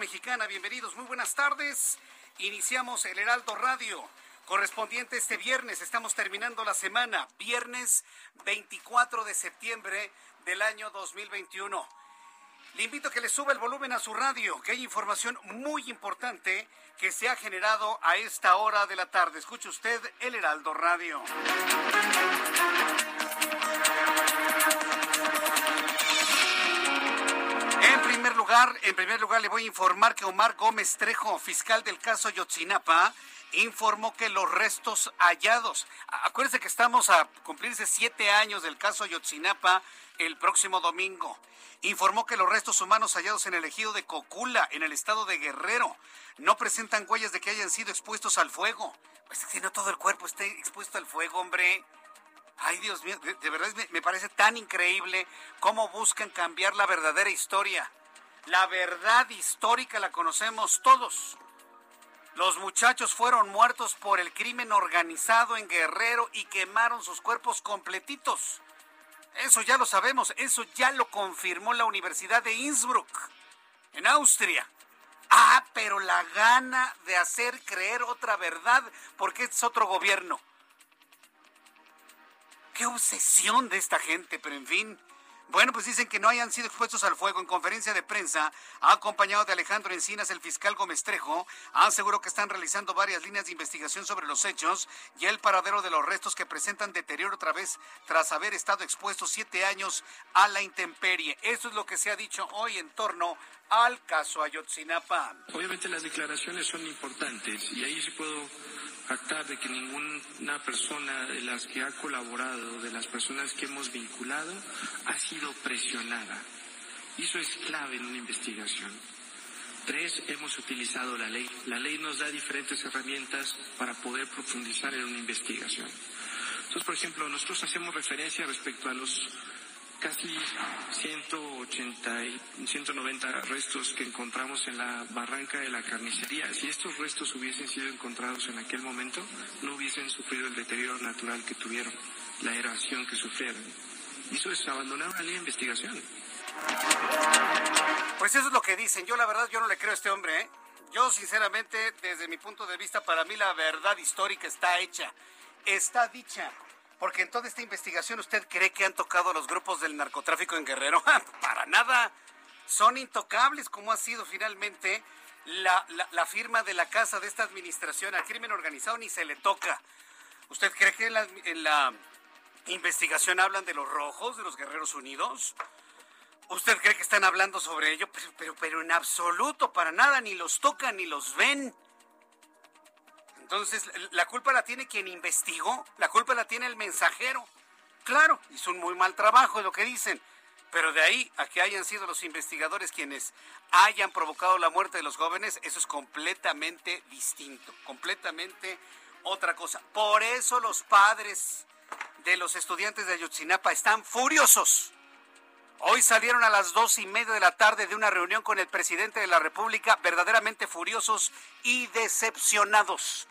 Mexicana. Bienvenidos, muy buenas tardes. Iniciamos el Heraldo Radio. Correspondiente este viernes, estamos terminando la semana, viernes 24 de septiembre del año 2021. Le invito a que le suba el volumen a su radio, que hay información muy importante que se ha generado a esta hora de la tarde. Escuche usted el Heraldo Radio. Primer lugar, en primer lugar le voy a informar que Omar Gómez Trejo, fiscal del caso Yotzinapa, informó que los restos hallados, acuérdense que estamos a cumplirse siete años del caso Yotzinapa el próximo domingo, informó que los restos humanos hallados en el ejido de Cocula, en el estado de Guerrero, no presentan huellas de que hayan sido expuestos al fuego. Pues si no todo el cuerpo esté expuesto al fuego, hombre. Ay, Dios mío, de, verdad me parece tan increíble cómo buscan cambiar la verdadera historia. La verdad histórica la conocemos todos. Los muchachos fueron muertos por el crimen organizado en Guerrero y quemaron sus cuerpos completitos. Eso ya lo sabemos, eso ya lo confirmó la Universidad de Innsbruck, en Austria. Ah, pero la gana de hacer creer otra verdad porque es otro gobierno. Qué obsesión de esta gente, pero en fin. Bueno, pues dicen que no hayan sido expuestos al fuego. En conferencia de prensa, acompañado de Alejandro Encinas, el fiscal Gómez Trejo, aseguró que están realizando varias líneas de investigación sobre los hechos y el paradero de los restos que presentan deterioro otra vez tras haber estado expuestos siete años a la intemperie. Eso es lo que se ha dicho hoy en torno al caso Ayotzinapa. Obviamente las declaraciones son importantes y ahí sí puedo actar de que ninguna persona de las que ha colaborado, de las personas que hemos vinculado, ha sido presionada. Y eso es clave en una investigación. Tres, hemos utilizado la ley. La ley nos da diferentes herramientas para poder profundizar en una investigación. Entonces, por ejemplo, nosotros hacemos referencia respecto a los casi 180 y 190 restos que encontramos en la barranca de la carnicería. Si estos restos hubiesen sido encontrados en aquel momento, no hubiesen sufrido el deterioro natural que tuvieron, la erosión que sufrieron. Y eso es abandonar de investigación. Pues eso es lo que dicen. Yo la verdad, yo no le creo a este hombre. ¿eh? Yo sinceramente, desde mi punto de vista, para mí la verdad histórica está hecha, está dicha. Porque en toda esta investigación, ¿usted cree que han tocado los grupos del narcotráfico en Guerrero? Para nada. Son intocables, como ha sido finalmente la, firma de la casa de esta administración. Al crimen organizado ni se le toca. ¿Usted cree que en la, investigación hablan de los rojos, de los Guerreros Unidos? ¿Usted cree que están hablando sobre ello? Pero, pero en absoluto, para nada, ni los tocan ni los ven. Entonces, la culpa la tiene quien investigó, la culpa la tiene el mensajero. Claro, hizo un muy mal trabajo, es lo que dicen. Pero de ahí a que hayan sido los investigadores quienes hayan provocado la muerte de los jóvenes, eso es completamente distinto, completamente otra cosa. Por eso los padres de los estudiantes de Ayotzinapa están furiosos. Hoy salieron a las dos y media de la tarde de una reunión con el presidente de la República, verdaderamente furiosos y decepcionados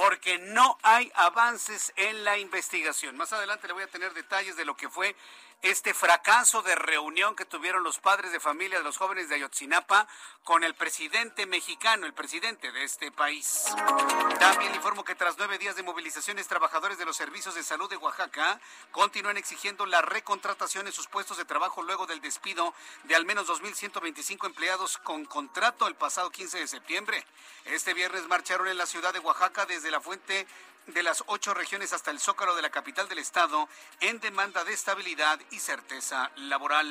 porque no hay avances en la investigación. Más adelante le voy a tener detalles de lo que fue este fracaso de reunión que tuvieron los padres de familia de los jóvenes de Ayotzinapa con el presidente mexicano, el presidente de este país. También informo que tras nueve días de movilizaciones, trabajadores de los servicios de salud de Oaxaca continúan exigiendo la recontratación en sus puestos de trabajo luego del despido de al menos 2.125 empleados con contrato el pasado 15 de septiembre. Este viernes marcharon en la ciudad de Oaxaca desde la fuente de las ocho regiones hasta el zócalo de la capital del estado en demanda de estabilidad y certeza laboral.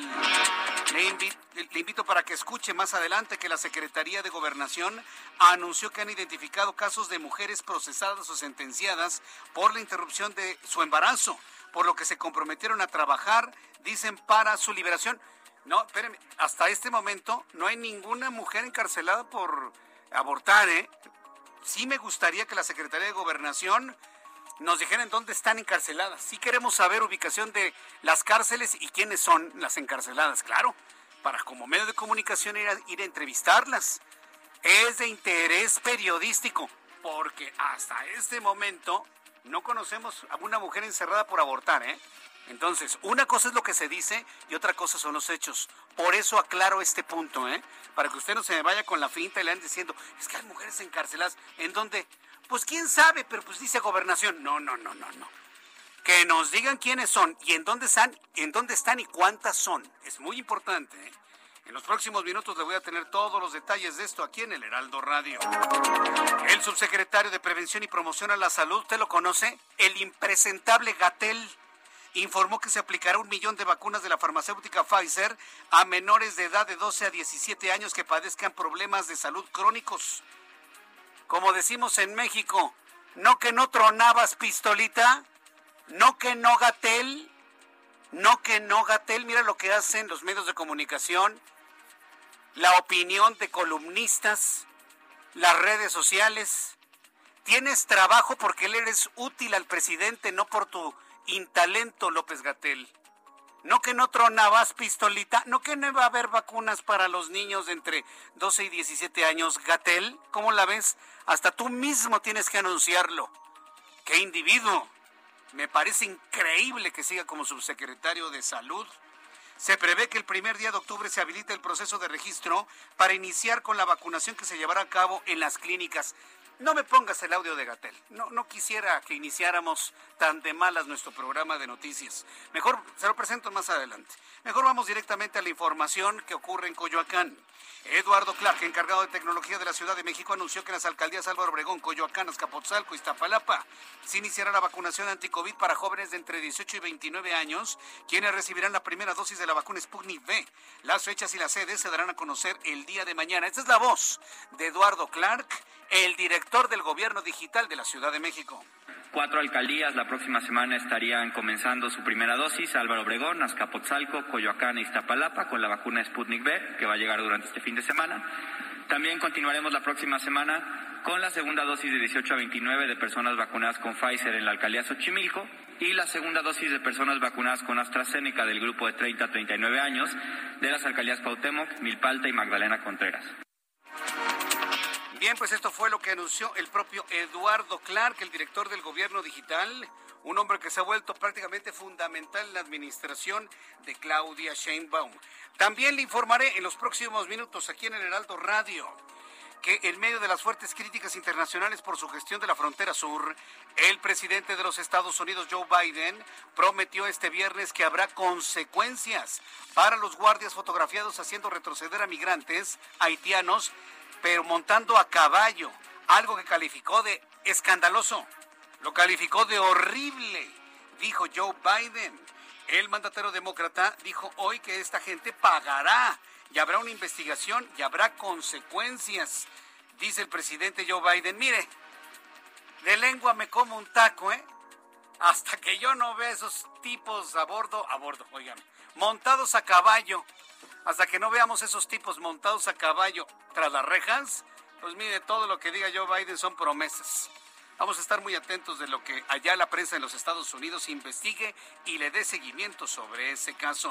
Le invito, para que escuche más adelante que la Secretaría de Gobernación anunció que han identificado casos de mujeres procesadas o sentenciadas por la interrupción de su embarazo, por lo que se comprometieron a trabajar, dicen, para su liberación. No, espérenme, hasta este momento no hay ninguna mujer encarcelada por abortar, ¿eh? Sí me gustaría que la Secretaría de Gobernación nos dijeran dónde están encarceladas. Sí queremos saber ubicación de las cárceles y quiénes son las encarceladas, claro, para como medio de comunicación ir a, ir a entrevistarlas. Es de interés periodístico, porque hasta este momento no conocemos a una mujer encerrada por abortar, ¿eh? Entonces, una cosa es lo que se dice y otra cosa son los hechos. Por eso aclaro este punto, ¿eh? Para que usted no se me vaya con la finta y le anden diciendo, es que hay mujeres encarceladas. ¿En dónde? Pues quién sabe, pero pues dice gobernación. No, no, no, no, no. Que nos digan quiénes son y en dónde están, en dónde están y cuántas son. Es muy importante, ¿eh? En los próximos minutos le voy a tener todos los detalles de esto aquí en el Heraldo Radio. El subsecretario de Prevención y Promoción a la Salud, ¿usted lo conoce? El impresentable Gatel informó que se aplicará un millón de vacunas de la farmacéutica Pfizer a menores de edad de 12 a 17 años que padezcan problemas de salud crónicos. Como decimos en México, no que no tronabas pistolita, no que no gatel, no que no gatel, mira lo que hacen los medios de comunicación, la opinión de columnistas, las redes sociales. Tienes trabajo porque le eres útil al presidente, no por tu intalento López Gatel. No que no tronabas pistolita, no que no va a haber vacunas para los niños de entre 12 y 17 años. Gatel, ¿cómo la ves? Hasta tú mismo tienes que anunciarlo. ¡Qué individuo! Me parece increíble que siga como subsecretario de salud. Se prevé que el primer día de octubre se habilite el proceso de registro para iniciar con la vacunación que se llevará a cabo en las clínicas. No me pongas el audio de Gatel. No, quisiera que iniciáramos tan de malas nuestro programa de noticias. Mejor se lo presento más adelante. Mejor vamos directamente a la información que ocurre en Coyoacán. Eduardo Clark, encargado de tecnología de la Ciudad de México, anunció que en las alcaldías Álvaro Obregón, Coyoacán, Azcapotzalco y Iztapalapa se iniciará la vacunación anti-COVID para jóvenes de entre 18 y 29 años, quienes recibirán la primera dosis de la vacuna Sputnik V. Las fechas y las sedes se darán a conocer el día de mañana. Esta es la voz de Eduardo Clark, el director del Gobierno Digital de la Ciudad de México. Cuatro alcaldías la próxima semana estarían comenzando su primera dosis, Álvaro Obregón, Azcapotzalco, Coyoacán e Iztapalapa, con la vacuna Sputnik V, que va a llegar durante este fin de semana. También continuaremos la próxima semana con la segunda dosis de 18 a 29 de personas vacunadas con Pfizer en la alcaldía Xochimilco y la segunda dosis de personas vacunadas con AstraZeneca del grupo de 30 a 39 años de las alcaldías Cuauhtémoc, Milpalta y Magdalena Contreras. Bien, pues esto fue lo que anunció el propio Eduardo Clark, el director del gobierno digital, un hombre que se ha vuelto prácticamente fundamental en la administración de Claudia Sheinbaum. También le informaré en los próximos minutos aquí en el Heraldo Radio que en medio de las fuertes críticas internacionales por su gestión de la frontera sur, el presidente de los Estados Unidos, Joe Biden, prometió este viernes que habrá consecuencias para los guardias fotografiados haciendo retroceder a migrantes haitianos pero montando a caballo, algo que calificó de escandaloso, lo calificó de horrible, dijo Joe Biden. El mandatario demócrata dijo hoy que esta gente pagará y habrá una investigación y habrá consecuencias. Dice el presidente Joe Biden, mire, de lengua me como un taco, ¿eh? Hasta que yo no vea esos tipos a bordo, a bordo, oigan, montados a caballo, hasta que no veamos esos tipos montados a caballo tras las rejas, pues mire, todo lo que diga Joe Biden son promesas. Vamos a estar muy atentos de lo que allá la prensa en los Estados Unidos investigue y le dé seguimiento sobre ese caso.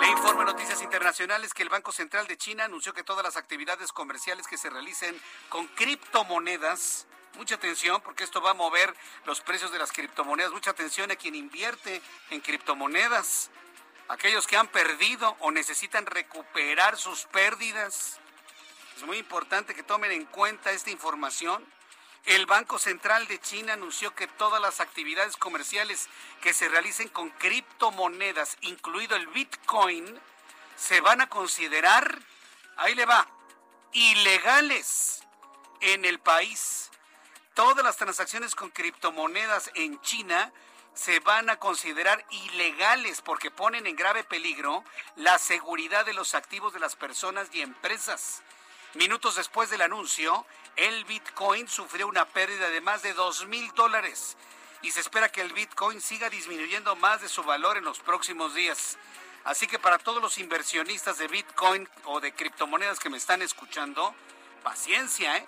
Le informo en Noticias Internacionales que el Banco Central de China anunció que todas las actividades comerciales que se realicen con criptomonedas mucha atención porque esto va a mover los precios de las criptomonedas. Mucha atención a quien invierte en criptomonedas. Aquellos que han perdido o necesitan recuperar sus pérdidas. Es muy importante que tomen en cuenta esta información. El Banco Central de China anunció que todas las actividades comerciales que se realicen con criptomonedas, incluido el Bitcoin, se van a considerar, ahí le va, ilegales en el país. Todas las transacciones con criptomonedas en China se van a considerar ilegales porque ponen en grave peligro la seguridad de los activos de las personas y empresas. Minutos después del anuncio, el Bitcoin sufrió una pérdida de más de 2 mil dólares y se espera que el Bitcoin siga disminuyendo más de su valor en los próximos días. Así que para todos los inversionistas de Bitcoin o de criptomonedas que me están escuchando, paciencia, ¿eh?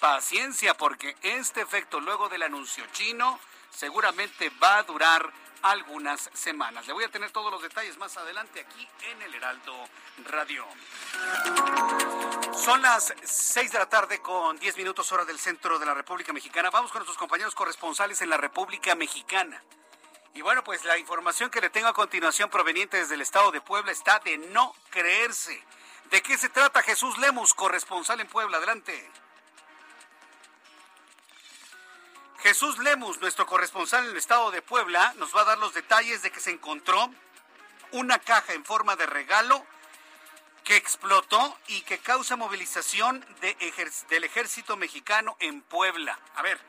Paciencia, porque este efecto luego del anuncio chino seguramente va a durar algunas semanas. Le voy a tener todos los detalles más adelante aquí en el Heraldo Radio. Son las 6 de la tarde con 10 minutos hora del centro de la República Mexicana. Vamos con nuestros compañeros corresponsales en la República Mexicana. Y bueno, pues la información que le tengo a continuación proveniente desde el estado de Puebla está de no creerse. ¿De qué se trata Jesús Lemus, corresponsal en Puebla? Adelante. Jesús Lemus, nuestro corresponsal en el estado de Puebla, nos va a dar los detalles de que se encontró una caja en forma de regalo que explotó y que causa movilización de del ejército mexicano en Puebla. A ver,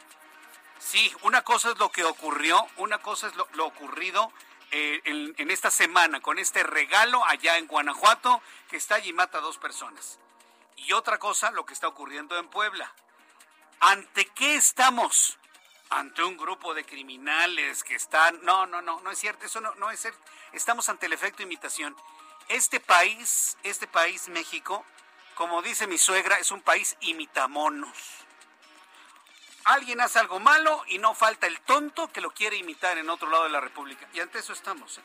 sí, una cosa es lo que ocurrió, una cosa es lo, ocurrido eh, en, en, esta semana con este regalo allá en Guanajuato que está allí y mata a dos personas. Y otra cosa, lo que está ocurriendo en Puebla. ¿Ante qué estamos? Ante un grupo de criminales que están... No, no, no, no es cierto, eso no, no es cierto. Estamos ante el efecto imitación. Este país, este país México, como dice mi suegra, es un país imitamonos. Alguien hace algo malo y no falta el tonto que lo quiere imitar en otro lado de la República. Y ante eso estamos. ¿eh?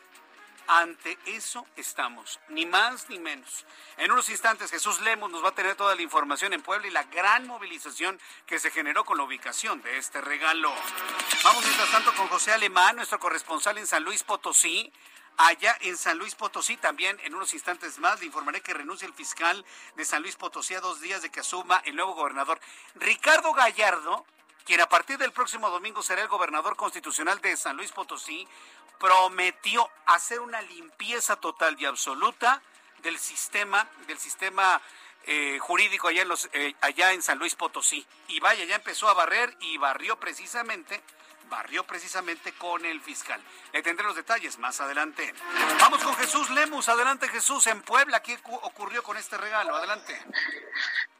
Ante eso estamos, ni más ni menos. En unos instantes Jesús Lemos nos va a tener toda la información en Puebla y la gran movilización que se generó con la ubicación de este regalo. Vamos mientras tanto con José Alemán, nuestro corresponsal en San Luis Potosí. Allá en San Luis Potosí también en unos instantes más le informaré que renuncia el fiscal de San Luis Potosí a dos días de que asuma el nuevo gobernador. Ricardo Gallardo, quien a partir del próximo domingo será el gobernador constitucional de San Luis Potosí, prometió hacer una limpieza total y absoluta del sistema, del sistema eh, jurídico allá en, los, eh, allá en San Luis Potosí. Y vaya, ya empezó a barrer y barrió precisamente barrió precisamente con el fiscal. Le tendré los detalles más adelante. Vamos con Jesús Lemus. Adelante Jesús, en Puebla. ¿Qué ocurrió con este regalo? Adelante.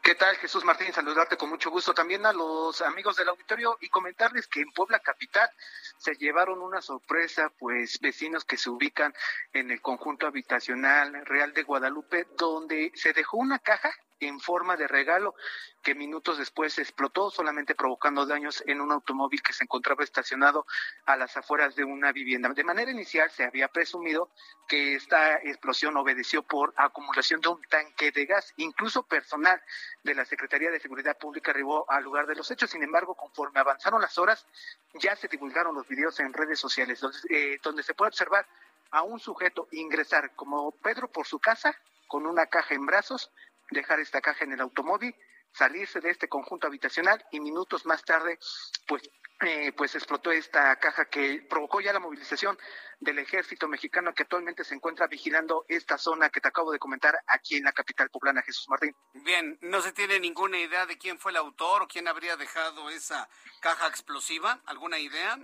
¿Qué tal, Jesús Martín? Saludarte con mucho gusto también a los amigos del auditorio y comentarles que en Puebla Capital se llevaron una sorpresa, pues vecinos que se ubican en el conjunto habitacional Real de Guadalupe, donde se dejó una caja en forma de regalo que minutos después explotó, solamente provocando daños en un automóvil que se encontraba estacionado a las afueras de una vivienda. De manera inicial se había presumido que esta explosión obedeció por acumulación de un tanque de gas. Incluso personal de la Secretaría de Seguridad Pública arribó al lugar de los hechos. Sin embargo, conforme avanzaron las horas, ya se divulgaron los videos en redes sociales, donde, eh, donde se puede observar a un sujeto ingresar como Pedro por su casa con una caja en brazos, dejar esta caja en el automóvil, salirse de este conjunto habitacional y minutos más tarde, pues, eh, pues explotó esta caja que provocó ya la movilización del ejército mexicano que actualmente se encuentra vigilando esta zona que te acabo de comentar aquí en la capital poblana, Jesús Martín. Bien, ¿no se tiene ninguna idea de quién fue el autor o quién habría dejado esa caja explosiva? ¿Alguna idea?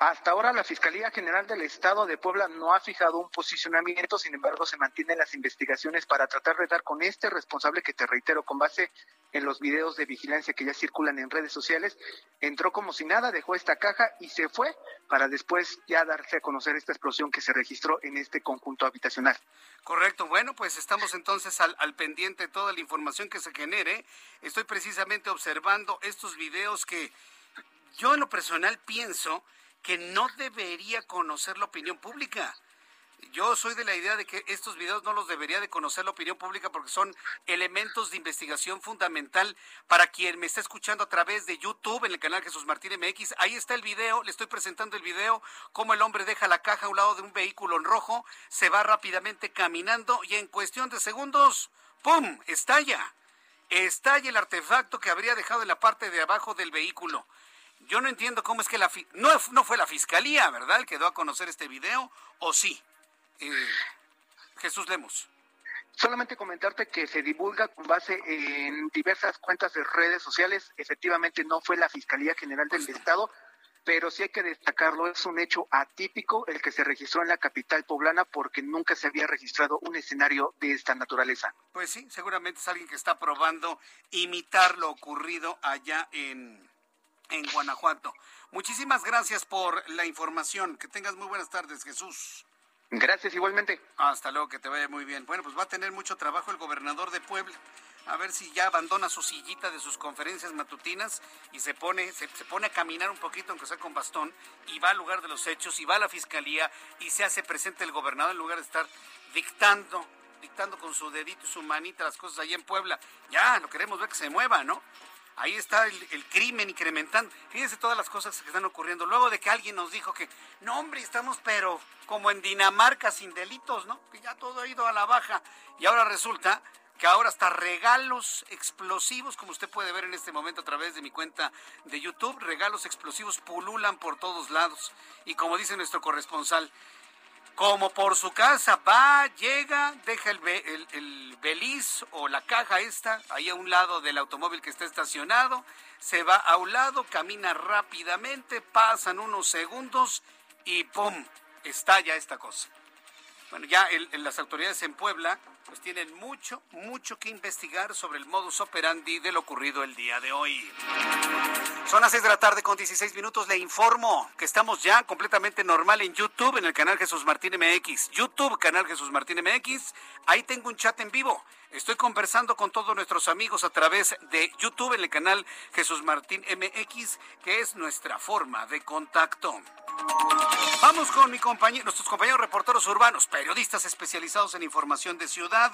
Hasta ahora la Fiscalía General del Estado de Puebla no ha fijado un posicionamiento, sin embargo se mantienen las investigaciones para tratar de dar con este responsable que te reitero con base en los videos de vigilancia que ya circulan en redes sociales, entró como si nada, dejó esta caja y se fue para después ya darse a conocer esta explosión que se registró en este conjunto habitacional. Correcto, bueno, pues estamos entonces al, al pendiente de toda la información que se genere. Estoy precisamente observando estos videos que yo en lo personal pienso que no debería conocer la opinión pública. yo soy de la idea de que estos videos no los debería de conocer la opinión pública porque son elementos de investigación fundamental para quien me está escuchando a través de YouTube en el canal Jesús Martín MX. Ahí está el video, le estoy presentando el video, cómo el hombre deja la caja a un lado de un vehículo en rojo, se va rápidamente caminando y en cuestión de segundos, ¡pum!, estalla. Estalla el artefacto que habría dejado en la parte de abajo del vehículo. Yo no entiendo cómo es que la... No, no fue la fiscalía, ¿verdad?, el que dio a conocer este video, ¿o sí? Eh, Jesús Lemos. Solamente comentarte que se divulga con base en diversas cuentas de redes sociales. Efectivamente, no fue la Fiscalía General del Estado, pero sí hay que destacarlo. Es un hecho atípico el que se registró en la capital poblana porque nunca se había registrado un escenario de esta naturaleza. Pues sí, seguramente es alguien que está probando imitar lo ocurrido allá en, en Guanajuato. Muchísimas gracias por la información. Que tengas muy buenas tardes, Jesús. Gracias, igualmente. Hasta luego, que te vaya muy bien. Bueno, pues va a tener mucho trabajo el gobernador de Puebla. A ver si ya abandona su sillita de sus conferencias matutinas y se pone, se, pone a caminar un poquito, aunque sea con bastón, y va al lugar de los hechos, y va a la fiscalía, y se hace presente el gobernador en lugar de estar dictando, dictando con su dedito y su manita las cosas allá en Puebla. Ya, lo queremos ver que se mueva, ¿no? Ahí está el, crimen incrementando. Fíjense todas las cosas que están ocurriendo. Luego de que alguien nos dijo que, no hombre, estamos pero como en Dinamarca sin delitos, ¿no? Que ya todo ha ido a la baja. Y ahora resulta que ahora hasta regalos explosivos, como usted puede ver en este momento a través de mi cuenta de YouTube, regalos explosivos pululan por todos lados. Y como dice nuestro corresponsal, como por su casa va, llega, deja el, el, beliz o la caja esta ahí a un lado del automóvil que está estacionado, se va a un lado, camina rápidamente, pasan unos segundos y ¡pum! estalla esta cosa. Bueno, ya las autoridades en Puebla pues tienen mucho, mucho que investigar sobre el modus operandi de lo ocurrido el día de hoy. Son las 6 de la tarde con 16 minutos. Le informo que estamos ya completamente normal en YouTube, en el canal Jesús Martín MX. YouTube, canal Jesús Martín MX. Ahí tengo un chat en vivo. Estoy conversando con todos nuestros amigos a través de YouTube en el canal Jesús Martín MX, que es nuestra forma de contacto. Vamos con mi compañero, nuestros compañeros reporteros urbanos, periodistas especializados en información de ciudad.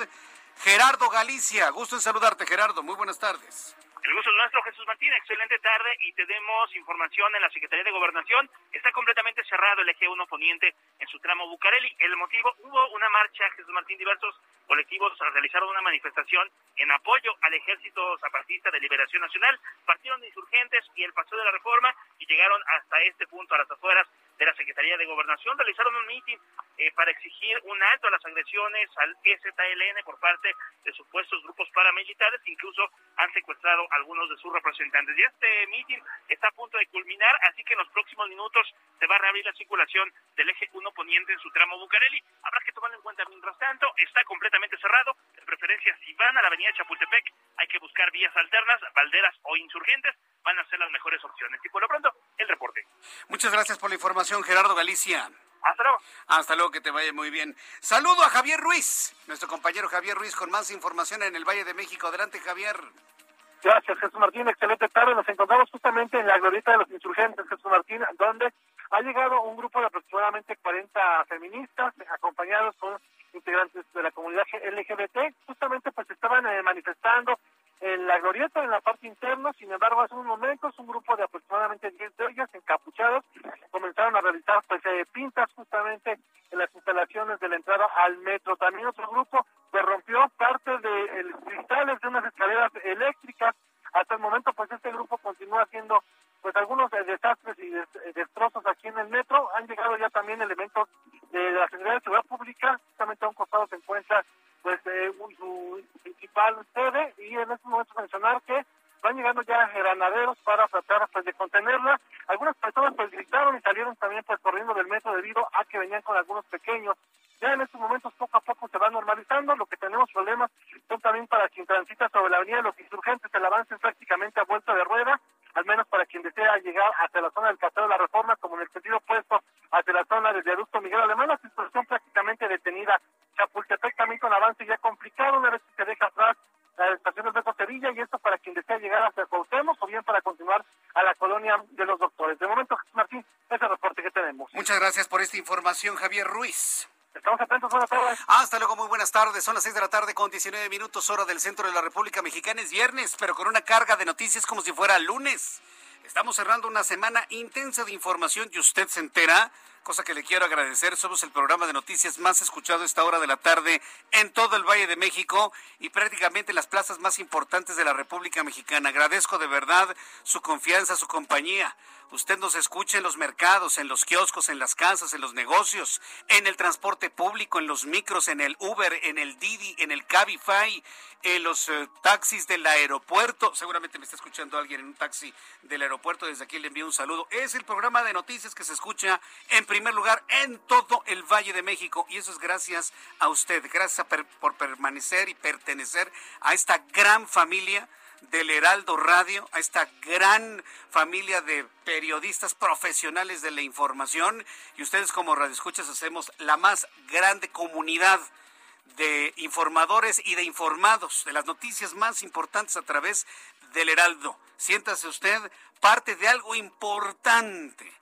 Gerardo Galicia, gusto en saludarte, Gerardo. Muy buenas tardes. El gusto es nuestro, Jesús Martín. Excelente tarde y tenemos información en la Secretaría de Gobernación. Está completamente cerrado el eje 1 poniente en su tramo Bucareli. El motivo, hubo una marcha, Jesús Martín, diversos colectivos realizaron una manifestación en apoyo al Ejército Zapatista de Liberación Nacional. Partieron de insurgentes y el Paseo de la Reforma y llegaron hasta este punto, a las afueras de la Secretaría de Gobernación. Realizaron un mitin eh, para exigir un alto a las agresiones al EZLN por parte de supuestos grupos paramilitares. Incluso han secuestrado algunos de sus representantes. Y este mitin está a punto de culminar, así que en los próximos minutos se va a reabrir la circulación del eje 1 poniente en su tramo Bucareli. Habrá que tomarlo en cuenta mientras tanto. Está completamente cerrado. De preferencia, si van a la avenida Chapultepec, hay que buscar vías alternas, balderas o insurgentes. Van a ser las mejores opciones. Y por lo pronto, el reporte. Muchas gracias por la información, Gerardo Galicia. Hasta luego. Hasta luego, que te vaya muy bien. Saludo a Javier Ruiz, nuestro compañero Javier Ruiz, con más información en el Valle de México. Adelante, Javier. Gracias, Jesús Martín. Excelente tarde. Nos encontramos justamente en la glorieta de los insurgentes, Jesús Martín, donde ha llegado un grupo de aproximadamente 40 feministas, acompañados con integrantes de la comunidad LGBT. Justamente pues estaban eh, manifestando en la glorieta, en la parte interna. Sin embargo, hace unos momentos, un grupo de aproximadamente 10 de ellas, encapuchados, comenzaron a realizar pues, eh, pintas justamente en las instalaciones de la entrada al metro. También otro grupo se rompió parte de los cristales de unas escaleras eléctricas. Hasta el momento, pues este grupo continúa haciendo pues algunos eh, desastres y destrozos aquí en el metro. Han llegado ya también elementos de la Secretaría de Seguridad Pública. Justamente a un costado se encuentra pues eh, su principal sede y en este momento mencionar que van llegando ya granaderos para tratar pues de contenerla. Algunas personas pues gritaron y salieron también pues corriendo del metro debido a que venían con algunos pequeños. Ya en estos momentos poco a poco se va normalizando, lo que tenemos problemas son también para quien transita sobre la avenida los insurgentes, el avance es prácticamente a vuelta de rueda, al menos para quien desea llegar hasta la zona del Castillo de la Reforma, como en el sentido opuesto hacia la zona del viaducto Miguel Alemán, la situación gracias por esta información, Javier Ruiz. Estamos atentos, buenas tardes. Hasta luego, muy buenas tardes. Son las 6 de la tarde con 19 minutos, hora del centro de la República Mexicana. Es viernes, pero con una carga de noticias como si fuera lunes. Estamos cerrando una semana intensa de información y usted se entera, cosa que le quiero agradecer. Somos el programa de noticias más escuchado esta hora de la tarde en todo el Valle de México y prácticamente en las plazas más importantes de la República Mexicana. Agradezco de verdad su confianza, su compañía. Usted nos escucha en los mercados, en los kioscos, en las casas, en los negocios, en el transporte público, en los micros, en el Uber, en el Didi, en el Cabify, en los eh, taxis del aeropuerto. Seguramente me está escuchando alguien en un taxi del aeropuerto. Desde aquí le envío un saludo. Es el programa de noticias que se escucha en primer lugar en todo el Valle de México. Y eso es gracias a usted. Gracias a per- por permanecer y pertenecer a esta gran familia del Heraldo Radio, a esta gran familia de periodistas profesionales de la información y ustedes como radioescuchas hacemos la más grande comunidad de informadores y de informados de las noticias más importantes a través del Heraldo. Siéntase usted parte de algo importante.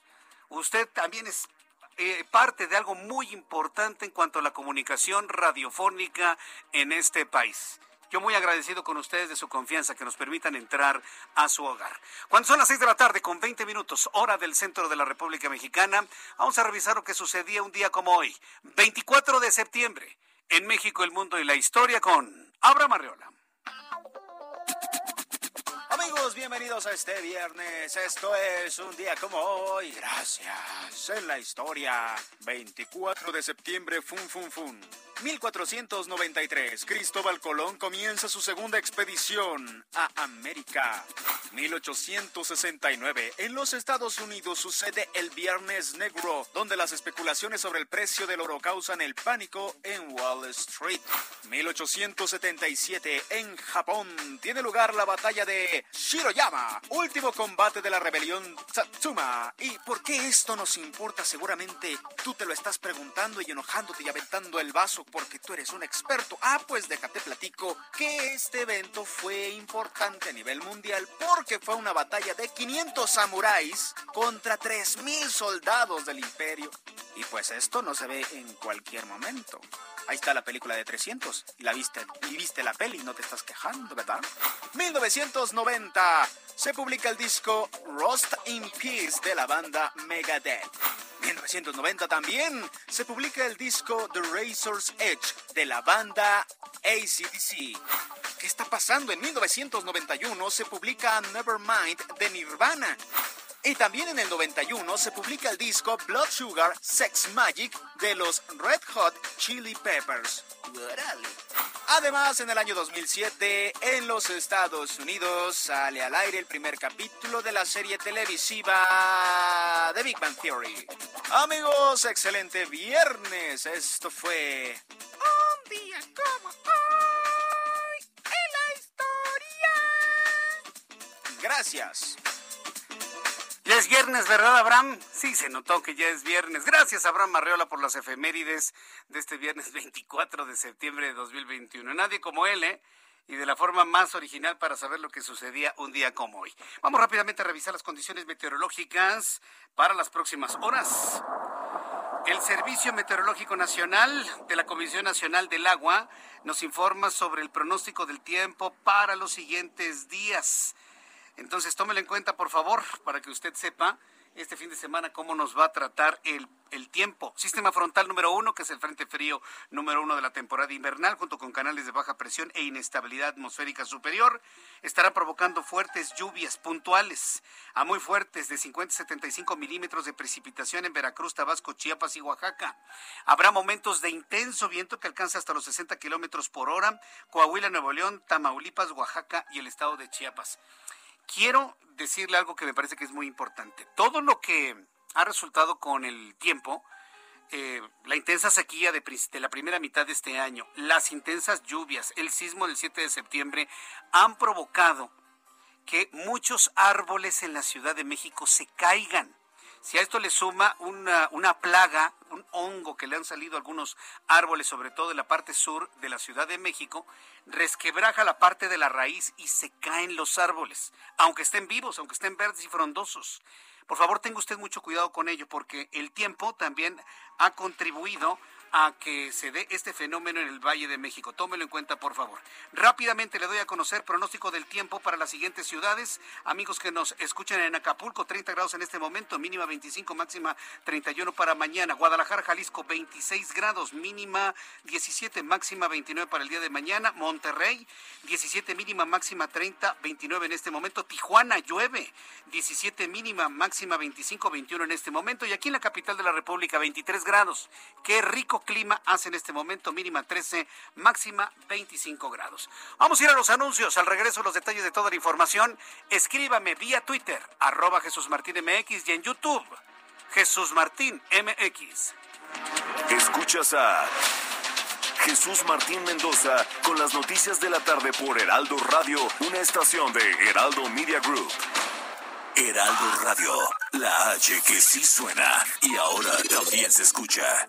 Usted también es eh, parte de algo muy importante en cuanto a la comunicación radiofónica en este país. Yo muy agradecido con ustedes de su confianza que nos permitan entrar a su hogar. Cuando son las 6 de la tarde con 20 minutos, hora del centro de la República Mexicana, vamos a revisar lo que sucedía un día como hoy, 24 de septiembre, en México, el mundo y la historia con Abraham Arreola. Amigos, bienvenidos a este viernes. Esto es un día como hoy. Gracias. En la historia. 24 de septiembre, fun, fun, fun. 1493, Cristóbal Colón comienza su segunda expedición a América. 1869, en los Estados Unidos sucede el Viernes Negro, donde las especulaciones sobre el precio del oro causan el pánico en Wall Street. 1877, en Japón, tiene lugar la batalla de Shiroyama, último combate de la rebelión Satsuma. ¿Y por qué esto nos importa? Seguramente tú te lo estás preguntando y enojándote y aventando el vaso porque tú eres un experto. Ah, pues déjate platico que este evento fue importante a nivel mundial porque fue una batalla de 500 samuráis contra 3000 soldados del imperio. Y pues esto no se ve en cualquier momento. Ahí está la película de 300 y la viste y viste la peli no te estás quejando, ¿verdad? 1990 se publica el disco Rust in Peace de la banda Megadeth. 1990 también se publica el disco The Razor's Edge de la banda ACDC. ¿Qué está pasando? En 1991 se publica Nevermind de Nirvana. Y también en el 91 se publica el disco Blood Sugar Sex Magic de los Red Hot Chili Peppers. Además, en el año 2007, en los Estados Unidos, sale al aire el primer capítulo de la serie televisiva The Big Bang Theory. Amigos, excelente viernes. Esto fue un día como hoy en la historia. Gracias. Ya es viernes, ¿verdad, Abraham? Sí, se notó que ya es viernes. Gracias, Abraham Arreola, por las efemérides de este viernes 24 de septiembre de 2021. Nadie como él, ¿eh? Y de la forma más original para saber lo que sucedía un día como hoy. Vamos rápidamente a revisar las condiciones meteorológicas para las próximas horas. El Servicio Meteorológico Nacional de la Comisión Nacional del Agua nos informa sobre el pronóstico del tiempo para los siguientes días. Entonces, tómelo en cuenta, por favor, para que usted sepa este fin de semana cómo nos va a tratar el, tiempo. Sistema frontal número uno, que es el frente frío número uno de la temporada invernal, junto con canales de baja presión e inestabilidad atmosférica superior, estará provocando fuertes lluvias puntuales a muy fuertes de 50 a 75 milímetros de precipitación en Veracruz, Tabasco, Chiapas y Oaxaca. Habrá momentos de intenso viento que alcanza hasta los 60 kilómetros por hora, Coahuila, Nuevo León, Tamaulipas, Oaxaca y el estado de Chiapas quiero decirle algo que me parece que es muy importante. Todo lo que ha resultado con el tiempo, eh, la intensa sequía de, de, la primera mitad de este año, las intensas lluvias, el sismo del 7 de septiembre, han provocado que muchos árboles en la Ciudad de México se caigan. Si a esto le suma una, una, plaga, un hongo que le han salido algunos árboles, sobre todo en la parte sur de la Ciudad de México, resquebraja la parte de la raíz y se caen los árboles, aunque estén vivos, aunque estén verdes y frondosos. Por favor, tenga usted mucho cuidado con ello, porque el tiempo también ha contribuido a que se dé este fenómeno en el Valle de México. Tómelo en cuenta, por favor. Rápidamente le doy a conocer pronóstico del tiempo para las siguientes ciudades. Amigos que nos escuchan en Acapulco, 30 grados en este momento, mínima 25, máxima 31 para mañana. Guadalajara, Jalisco, 26 grados, mínima 17, máxima 29 para el día de mañana. Monterrey, 17 mínima, máxima 30, 29 en este momento. Tijuana, llueve, 17 mínima, máxima 25, 21 en este momento. Y aquí en la capital de la República, 23 grados. Qué rico clima hace en este momento, mínima 13, máxima 25 grados. Vamos a ir a los anuncios, al regreso los detalles de toda la información. Escríbame vía Twitter, arroba Jesús Martín y en YouTube, Jesús Martín MX. Escuchas a Jesús Martín Mendoza con las noticias de la tarde por Heraldo Radio, una estación de Heraldo Media Group. Heraldo Radio, la H que sí suena y ahora también se escucha.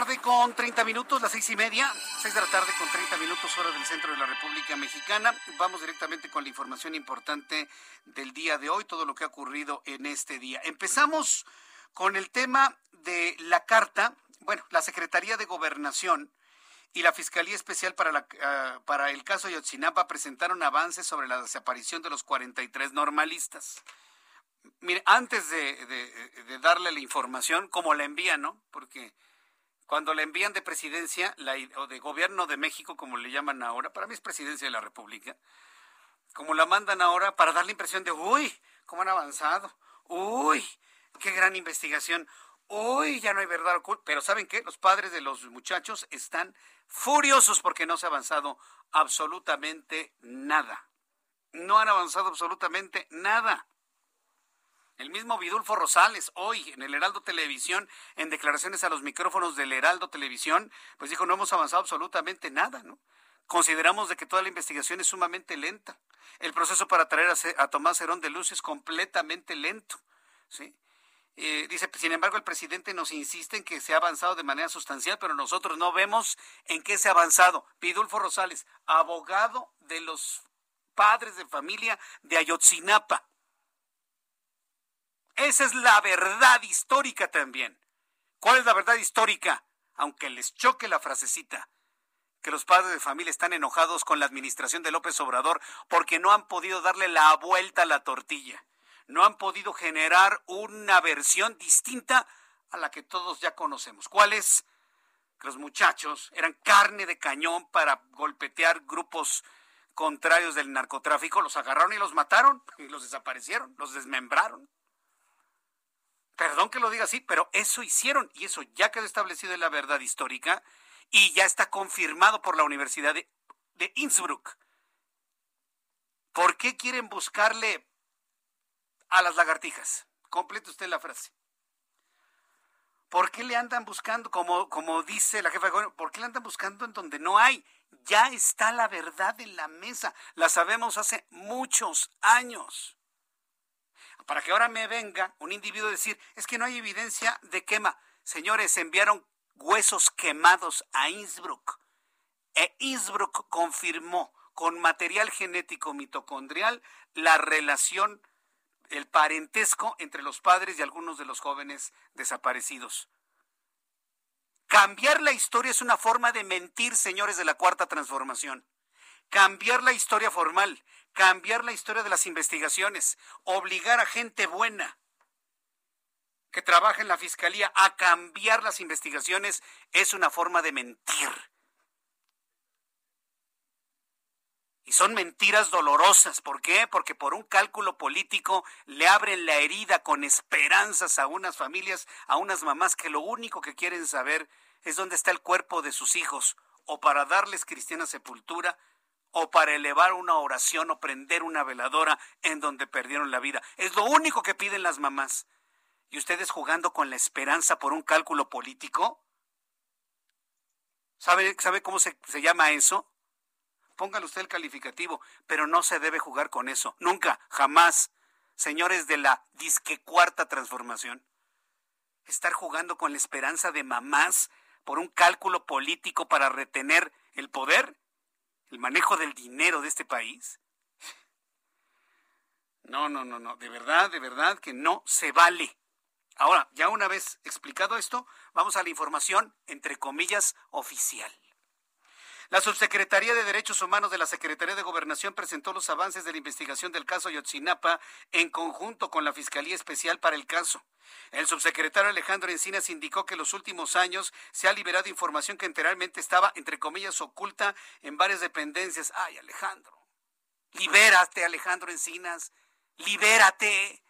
Tarde con 30 minutos, las seis y media, 6 de la tarde con 30 minutos, hora del centro de la República Mexicana. Vamos directamente con la información importante del día de hoy, todo lo que ha ocurrido en este día. Empezamos con el tema de la carta, bueno, la Secretaría de Gobernación y la Fiscalía Especial para, la, uh, para el caso Yotzinapa presentaron avances sobre la desaparición de los 43 normalistas. Mire, antes de, de, de, darle la información, como la envían, ¿no? Porque cuando la envían de presidencia la, o de gobierno de México, como le llaman ahora, para mí es presidencia de la República, como la mandan ahora para dar la impresión de, uy, cómo han avanzado, uy, qué gran investigación, uy, ya no hay verdad oculta. Pero ¿saben qué? Los padres de los muchachos están furiosos porque no se ha avanzado absolutamente nada. No han avanzado absolutamente nada. El mismo Vidulfo Rosales, hoy en el Heraldo Televisión, en declaraciones a los micrófonos del Heraldo Televisión, pues dijo, no hemos avanzado absolutamente nada, ¿no? Consideramos de que toda la investigación es sumamente lenta. El proceso para traer a, Tomás Herón de Luz es completamente lento, ¿sí? Eh, dice, sin embargo, el presidente nos insiste en que se ha avanzado de manera sustancial, pero nosotros no vemos en qué se ha avanzado. Vidulfo Rosales, abogado de los padres de familia de Ayotzinapa. Esa es la verdad histórica también. ¿Cuál es la verdad histórica? Aunque les choque la frasecita, que los padres de familia están enojados con la administración de López Obrador porque no han podido darle la vuelta a la tortilla. No han podido generar una versión distinta a la que todos ya conocemos. ¿Cuál es? Que los muchachos eran carne de cañón para golpetear grupos contrarios del narcotráfico, los agarraron y los mataron, y los desaparecieron, los desmembraron. Perdón que lo diga así, pero eso hicieron y eso ya quedó establecido en la verdad histórica y ya está confirmado por la Universidad de, de Innsbruck. ¿Por qué quieren buscarle a las lagartijas? Complete usted la frase. ¿Por qué le andan buscando, como, como dice la jefa de gobierno, por qué le andan buscando en donde no hay? Ya está la verdad en la mesa. La sabemos hace muchos años para que ahora me venga un individuo a decir, es que no hay evidencia de quema. Señores, enviaron huesos quemados a Innsbruck. E Innsbruck confirmó con material genético mitocondrial la relación, el parentesco entre los padres y algunos de los jóvenes desaparecidos. Cambiar la historia es una forma de mentir, señores de la cuarta transformación. Cambiar la historia formal cambiar la historia de las investigaciones, obligar a gente buena que trabaja en la fiscalía a cambiar las investigaciones es una forma de mentir. Y son mentiras dolorosas. ¿Por qué? Porque por un cálculo político le abren la herida con esperanzas a unas familias, a unas mamás que lo único que quieren saber es dónde está el cuerpo de sus hijos, o para darles cristiana sepultura, o para elevar una oración o prender una veladora en donde perdieron la vida. Es lo único que piden las mamás. ¿Y ustedes jugando con la esperanza por un cálculo político? ¿Sabe, sabe cómo se, se llama eso? Póngale usted el calificativo, pero no se debe jugar con eso. Nunca, jamás. Señores de la disque cuarta transformación. Estar jugando con la esperanza de mamás por un cálculo político para retener el poder, el manejo del dinero de este país. No, no, no, no. De verdad, de verdad que no se vale. Ahora, ya una vez explicado esto, vamos a la información, entre comillas, oficial. La Subsecretaría de Derechos Humanos de la Secretaría de Gobernación presentó los avances de la investigación del caso Yotzinapa en conjunto con la Fiscalía Especial para el caso. El subsecretario Alejandro Encinas indicó que en los últimos años se ha liberado información que enteramente estaba, entre comillas, oculta en varias dependencias. Ay, Alejandro, libérate, Alejandro Encinas, libérate.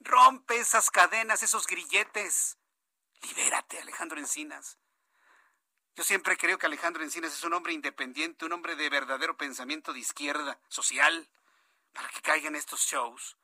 Rompe esas cadenas, esos grilletes. Libérate, Alejandro Encinas. Yo siempre creo que Alejandro Encinas es un hombre independiente, un hombre de verdadero pensamiento de izquierda, social, para que caigan estos shows.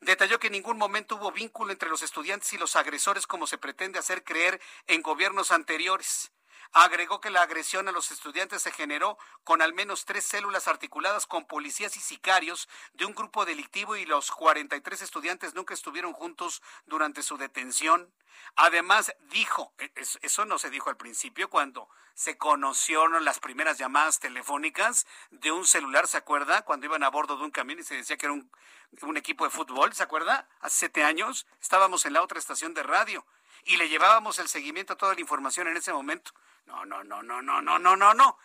Detalló que en ningún momento hubo vínculo entre los estudiantes y los agresores como se pretende hacer creer en gobiernos anteriores. Agregó que la agresión a los estudiantes se generó con al menos tres células articuladas con policías y sicarios de un grupo delictivo y los 43 estudiantes nunca estuvieron juntos durante su detención. Además, dijo, e, eso no se dijo al principio, cuando se conocieron las primeras llamadas telefónicas de un celular, ¿se acuerda? Cuando iban a bordo de un camión y se decía que era un, un equipo de fútbol, ¿se acuerda? Hace siete años estábamos en la otra estación de radio y le llevábamos el seguimiento a toda la información en ese momento. No, no, no, no, no, no, no, no, no.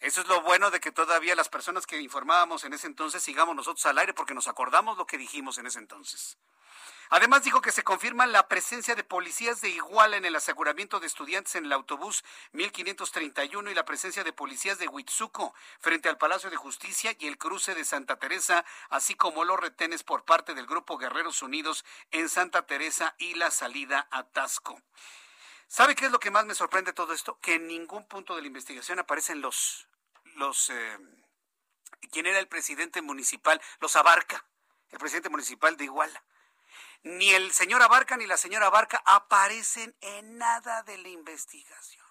Eso es lo bueno de que todavía las personas que informábamos en ese entonces sigamos nosotros al aire porque nos acordamos lo que dijimos en ese entonces. Además dijo que se confirma la presencia de policías de Iguala en el aseguramiento de estudiantes en el autobús 1531 y la presencia de policías de Huitzuco frente al Palacio de Justicia y el cruce de Santa Teresa, así como los retenes por parte del Grupo Guerreros Unidos en Santa Teresa y la salida a Tasco. ¿Sabe qué es lo que más me sorprende de todo esto? Que en ningún punto de la investigación aparecen los, los, eh, quién era el presidente municipal, los Abarca, el presidente municipal de Iguala. Ni el señor Abarca ni la señora Abarca aparecen en nada de la investigación.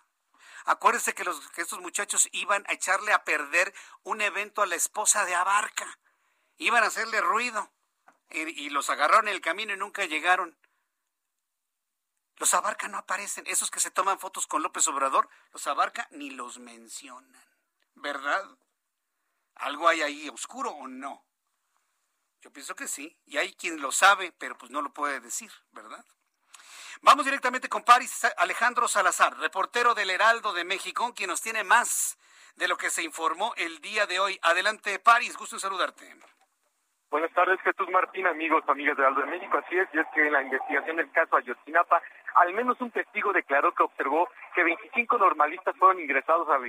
Acuérdense que, los, que estos muchachos iban a echarle a perder un evento a la esposa de Abarca. Iban a hacerle ruido. Y, y los agarraron en el camino y nunca llegaron. Los Abarca no aparecen. Esos que se toman fotos con López Obrador, los Abarca ni los mencionan. ¿Verdad? ¿Algo hay ahí oscuro o no? Yo pienso que sí. Y hay quien lo sabe, pero pues no lo puede decir, ¿verdad? Vamos directamente con Paris Alejandro Salazar, reportero del Heraldo de México, quien nos tiene más de lo que se informó el día de hoy. Adelante, Paris, gusto en saludarte. Buenas tardes, Jesús Martín, amigos, amigas de Aldo de México. Así es, y es que en la investigación del caso Ayotzinapa, al menos un testigo declaró que observó que 25 normalistas fueron ingresados a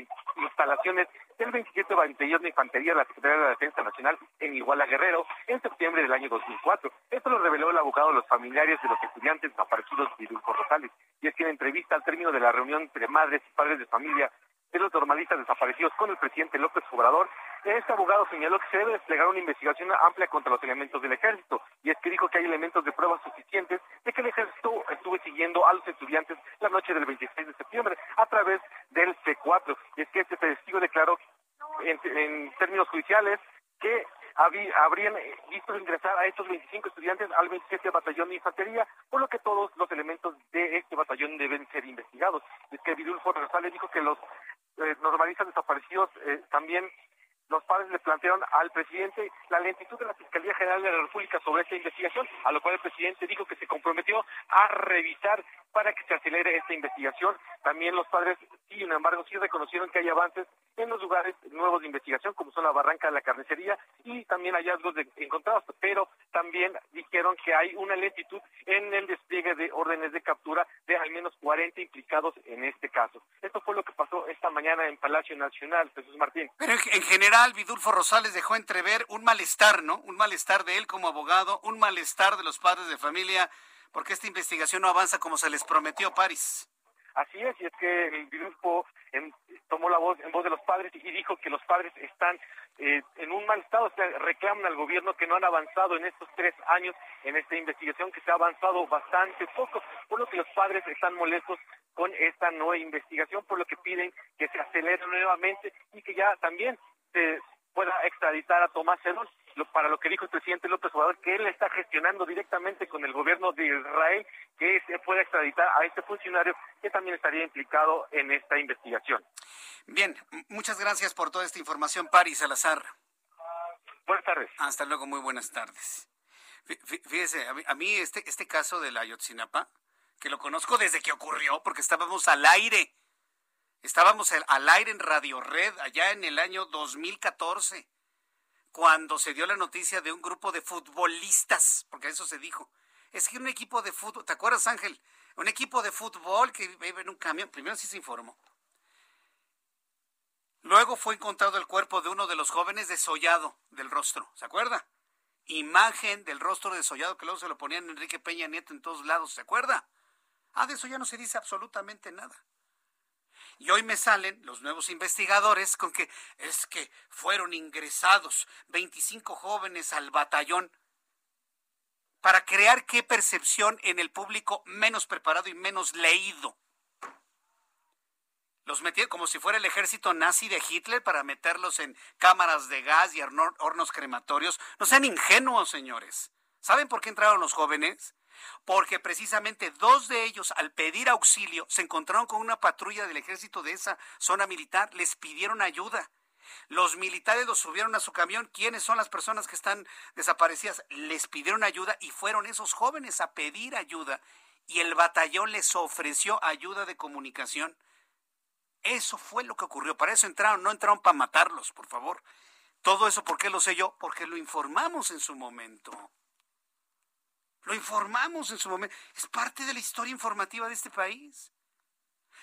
instalaciones del 27 Batallón de Infantería de la Secretaría de la Defensa Nacional en Iguala Guerrero en septiembre del año 2004. Esto lo reveló el abogado de los familiares de los estudiantes desaparecidos Vidulfo Rosales. Y es que en entrevista al término de la reunión entre madres y padres de familia de los normalistas desaparecidos con el presidente López Obrador, este abogado señaló que se debe desplegar una investigación amplia contra los elementos del ejército, y es que dijo que hay elementos de pruebas suficientes de que el ejército estuvo siguiendo a los estudiantes la noche del 26 de septiembre a través del C4, y es que este testigo declaró en, términos judiciales que habrían visto ingresar a estos 25 estudiantes al 27 Batallón de Infantería, por lo que todos los elementos de este batallón deben ser investigados. Es que Vidulfo Rosales dijo que los eh, normalistas desaparecidos eh, también los padres le plantearon al presidente la lentitud de la Fiscalía General de la República sobre esta investigación, a lo cual el presidente dijo que se comprometió a revisar para que se acelere esta investigación. También los padres, sin embargo, sí reconocieron que hay avances en los lugares nuevos de investigación, como son la barranca de la carnicería y también hallazgos de, encontrados, pero también dijeron que hay una lentitud en el despliegue de órdenes de captura de al menos 40 implicados en este caso. Esto fue lo que pasó esta mañana en Palacio Nacional, Jesús Martín. Pero en general, Vidulfo Rosales dejó entrever un malestar, ¿no? Un malestar de él como abogado, un malestar de los padres de familia, porque esta investigación no avanza como se les prometió, París. Así es, y es que el grupo tomó la voz en voz de los padres y dijo que los padres están eh, en un mal estado, o sea, reclaman al gobierno que no han avanzado en estos tres años en esta investigación, que se ha avanzado bastante poco, por lo que los padres están molestos con esta nueva investigación, por lo que piden que se acelere nuevamente y que ya también se pueda extraditar a Tomás Sedón, para lo que dijo el presidente López Obrador, que él está gestionando directamente con el gobierno de Israel que se pueda extraditar a este funcionario que también estaría implicado en esta investigación. Bien, muchas gracias por toda esta información, Paris Salazar. Buenas tardes. Hasta luego, muy buenas tardes. Fíjese, a mí este, este caso de la Ayotzinapa, que lo conozco desde que ocurrió, porque estábamos al aire. Estábamos al aire en Radio Red allá en el año 2014, cuando se dio la noticia de un grupo de futbolistas, porque eso se dijo. Es que un equipo de fútbol, ¿te acuerdas Ángel? Un equipo de fútbol que iba en un camión, primero sí se informó. Luego fue encontrado el cuerpo de uno de los jóvenes desollado del rostro, ¿se acuerda? Imagen del rostro desollado que luego se lo ponían Enrique Peña Nieto en todos lados, ¿se acuerda? Ah, de eso ya no se dice absolutamente nada. Y hoy me salen los nuevos investigadores con que es que fueron ingresados 25 jóvenes al batallón para crear qué percepción en el público menos preparado y menos leído. Los metieron como si fuera el ejército nazi de Hitler para meterlos en cámaras de gas y hornos crematorios. No sean ingenuos, señores. ¿Saben por qué entraron los jóvenes? Porque precisamente dos de ellos al pedir auxilio se encontraron con una patrulla del ejército de esa zona militar, les pidieron ayuda. Los militares los subieron a su camión. ¿Quiénes son las personas que están desaparecidas? Les pidieron ayuda y fueron esos jóvenes a pedir ayuda y el batallón les ofreció ayuda de comunicación. Eso fue lo que ocurrió. Para eso entraron, no entraron para matarlos, por favor. Todo eso, ¿por qué lo sé yo? Porque lo informamos en su momento. Lo informamos en su momento. Es parte de la historia informativa de este país.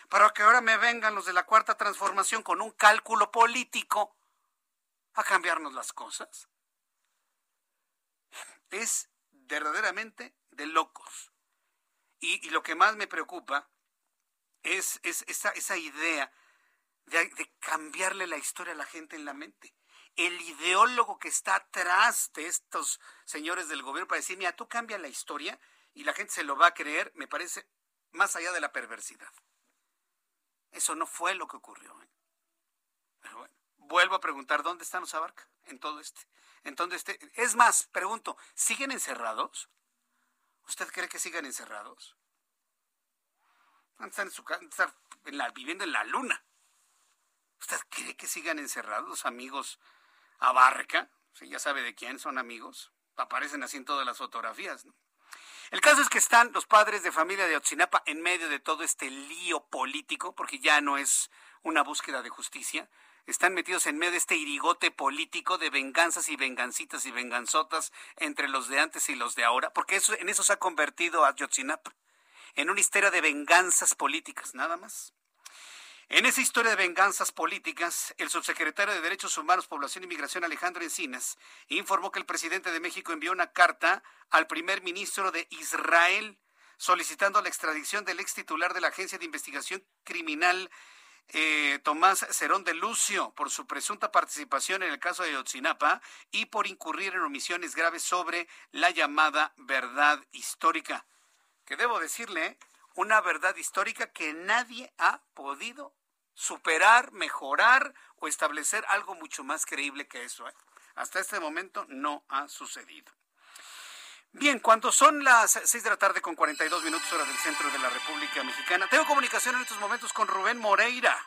Para que ahora me vengan los de la cuarta transformación con un cálculo político a cambiarnos las cosas. Es verdaderamente de locos. Y, lo que más me preocupa es, esa, idea de, de cambiarle la historia a la gente en la mente el ideólogo que está atrás de estos señores del gobierno para decir, mira, tú cambia la historia y la gente se lo va a creer, me parece más allá de la perversidad. Eso no fue lo que ocurrió. ¿eh? Pero bueno, vuelvo a preguntar, ¿dónde están los Abarca en todo este? En todo este? Es más, pregunto, ¿siguen encerrados? ¿Usted cree que sigan encerrados? Están, en su, están viviendo en la luna. ¿Usted cree que sigan encerrados amigos Abarca, si ya sabe de quién son amigos, aparecen así en todas las fotografías. El caso es que están los padres de familia de Otzinapa en medio de todo este lío político, porque ya no es una búsqueda de justicia. Están metidos en medio de este irigote político de venganzas y vengancitas y venganzotas entre los de antes y los de ahora, porque eso, en eso se ha convertido a Yotzinapa, en una historia de venganzas políticas, nada más. En esa historia de venganzas políticas, el subsecretario de Derechos Humanos, Población y Migración, Alejandro Encinas, informó que el presidente de México envió una carta al primer ministro de Israel solicitando la extradición del ex titular de la Agencia de Investigación Criminal, eh, Tomás Cerón de Lucio, por su presunta participación en el caso de Yotzinapa y por incurrir en omisiones graves sobre la llamada verdad histórica. Que debo decirle, una verdad histórica que nadie ha podido superar, mejorar o establecer algo mucho más creíble que eso. ¿eh? Hasta este momento no ha sucedido. Bien, cuando son las 6 de la tarde con 42 minutos hora del centro de la República Mexicana, tengo comunicación en estos momentos con Rubén Moreira,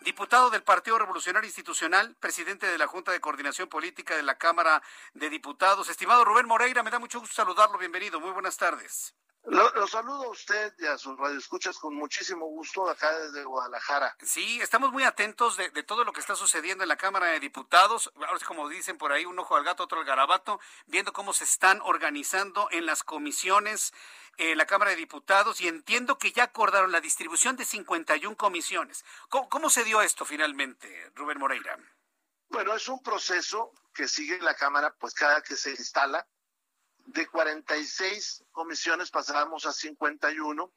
diputado del Partido Revolucionario Institucional, presidente de la Junta de Coordinación Política de la Cámara de Diputados. Estimado Rubén Moreira, me da mucho gusto saludarlo. Bienvenido. Muy buenas tardes. Lo, saludo a usted y a sus radioescuchas con muchísimo gusto acá desde Guadalajara. Sí, estamos muy atentos de, todo lo que está sucediendo en la Cámara de Diputados. Ahora como dicen por ahí, un ojo al gato, otro al garabato, viendo cómo se están organizando en las comisiones en la Cámara de Diputados y entiendo que ya acordaron la distribución de 51 comisiones. ¿Cómo, cómo se dio esto finalmente, Rubén Moreira? Bueno, es un proceso que sigue la Cámara, pues cada que se instala de 46 comisiones pasamos a 51,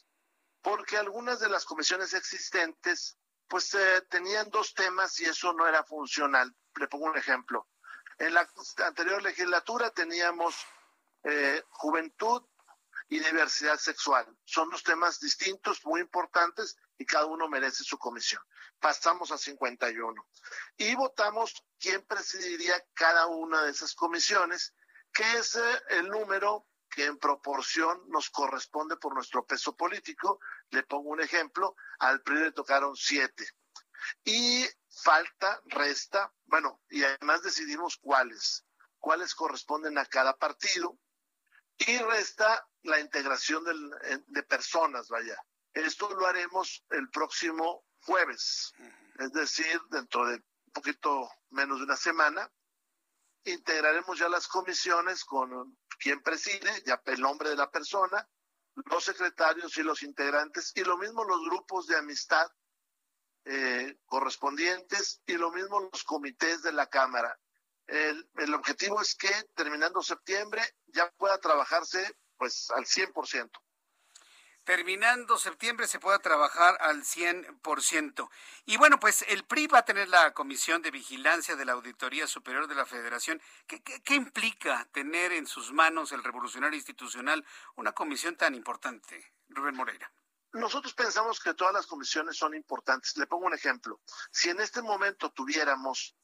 porque algunas de las comisiones existentes pues eh, tenían dos temas y eso no era funcional. Le pongo un ejemplo. En la anterior legislatura teníamos eh, juventud y diversidad sexual. Son dos temas distintos, muy importantes, y cada uno merece su comisión. Pasamos a 51. Y votamos quién presidiría cada una de esas comisiones que es el número que en proporción nos corresponde por nuestro peso político. Le pongo un ejemplo, al PRI le tocaron siete. Y falta, resta, bueno, y además decidimos cuáles, cuáles corresponden a cada partido. Y resta la integración de personas, vaya. Esto lo haremos el próximo jueves, es decir, dentro de un poquito menos de una semana, integraremos ya las comisiones con quien preside, ya el nombre de la persona, los secretarios y los integrantes, y lo mismo los grupos de amistad eh, correspondientes y lo mismo los comités de la Cámara. El, el objetivo es que terminando septiembre ya pueda trabajarse pues al 100% terminando septiembre se pueda trabajar al 100%. Y bueno, pues el PRI va a tener la Comisión de Vigilancia de la Auditoría Superior de la Federación. ¿Qué, qué, implica tener en sus manos el revolucionario institucional una comisión tan importante? Rubén Moreira. Nosotros pensamos que todas las comisiones son importantes. Le pongo un ejemplo. Si en este momento tuviéramos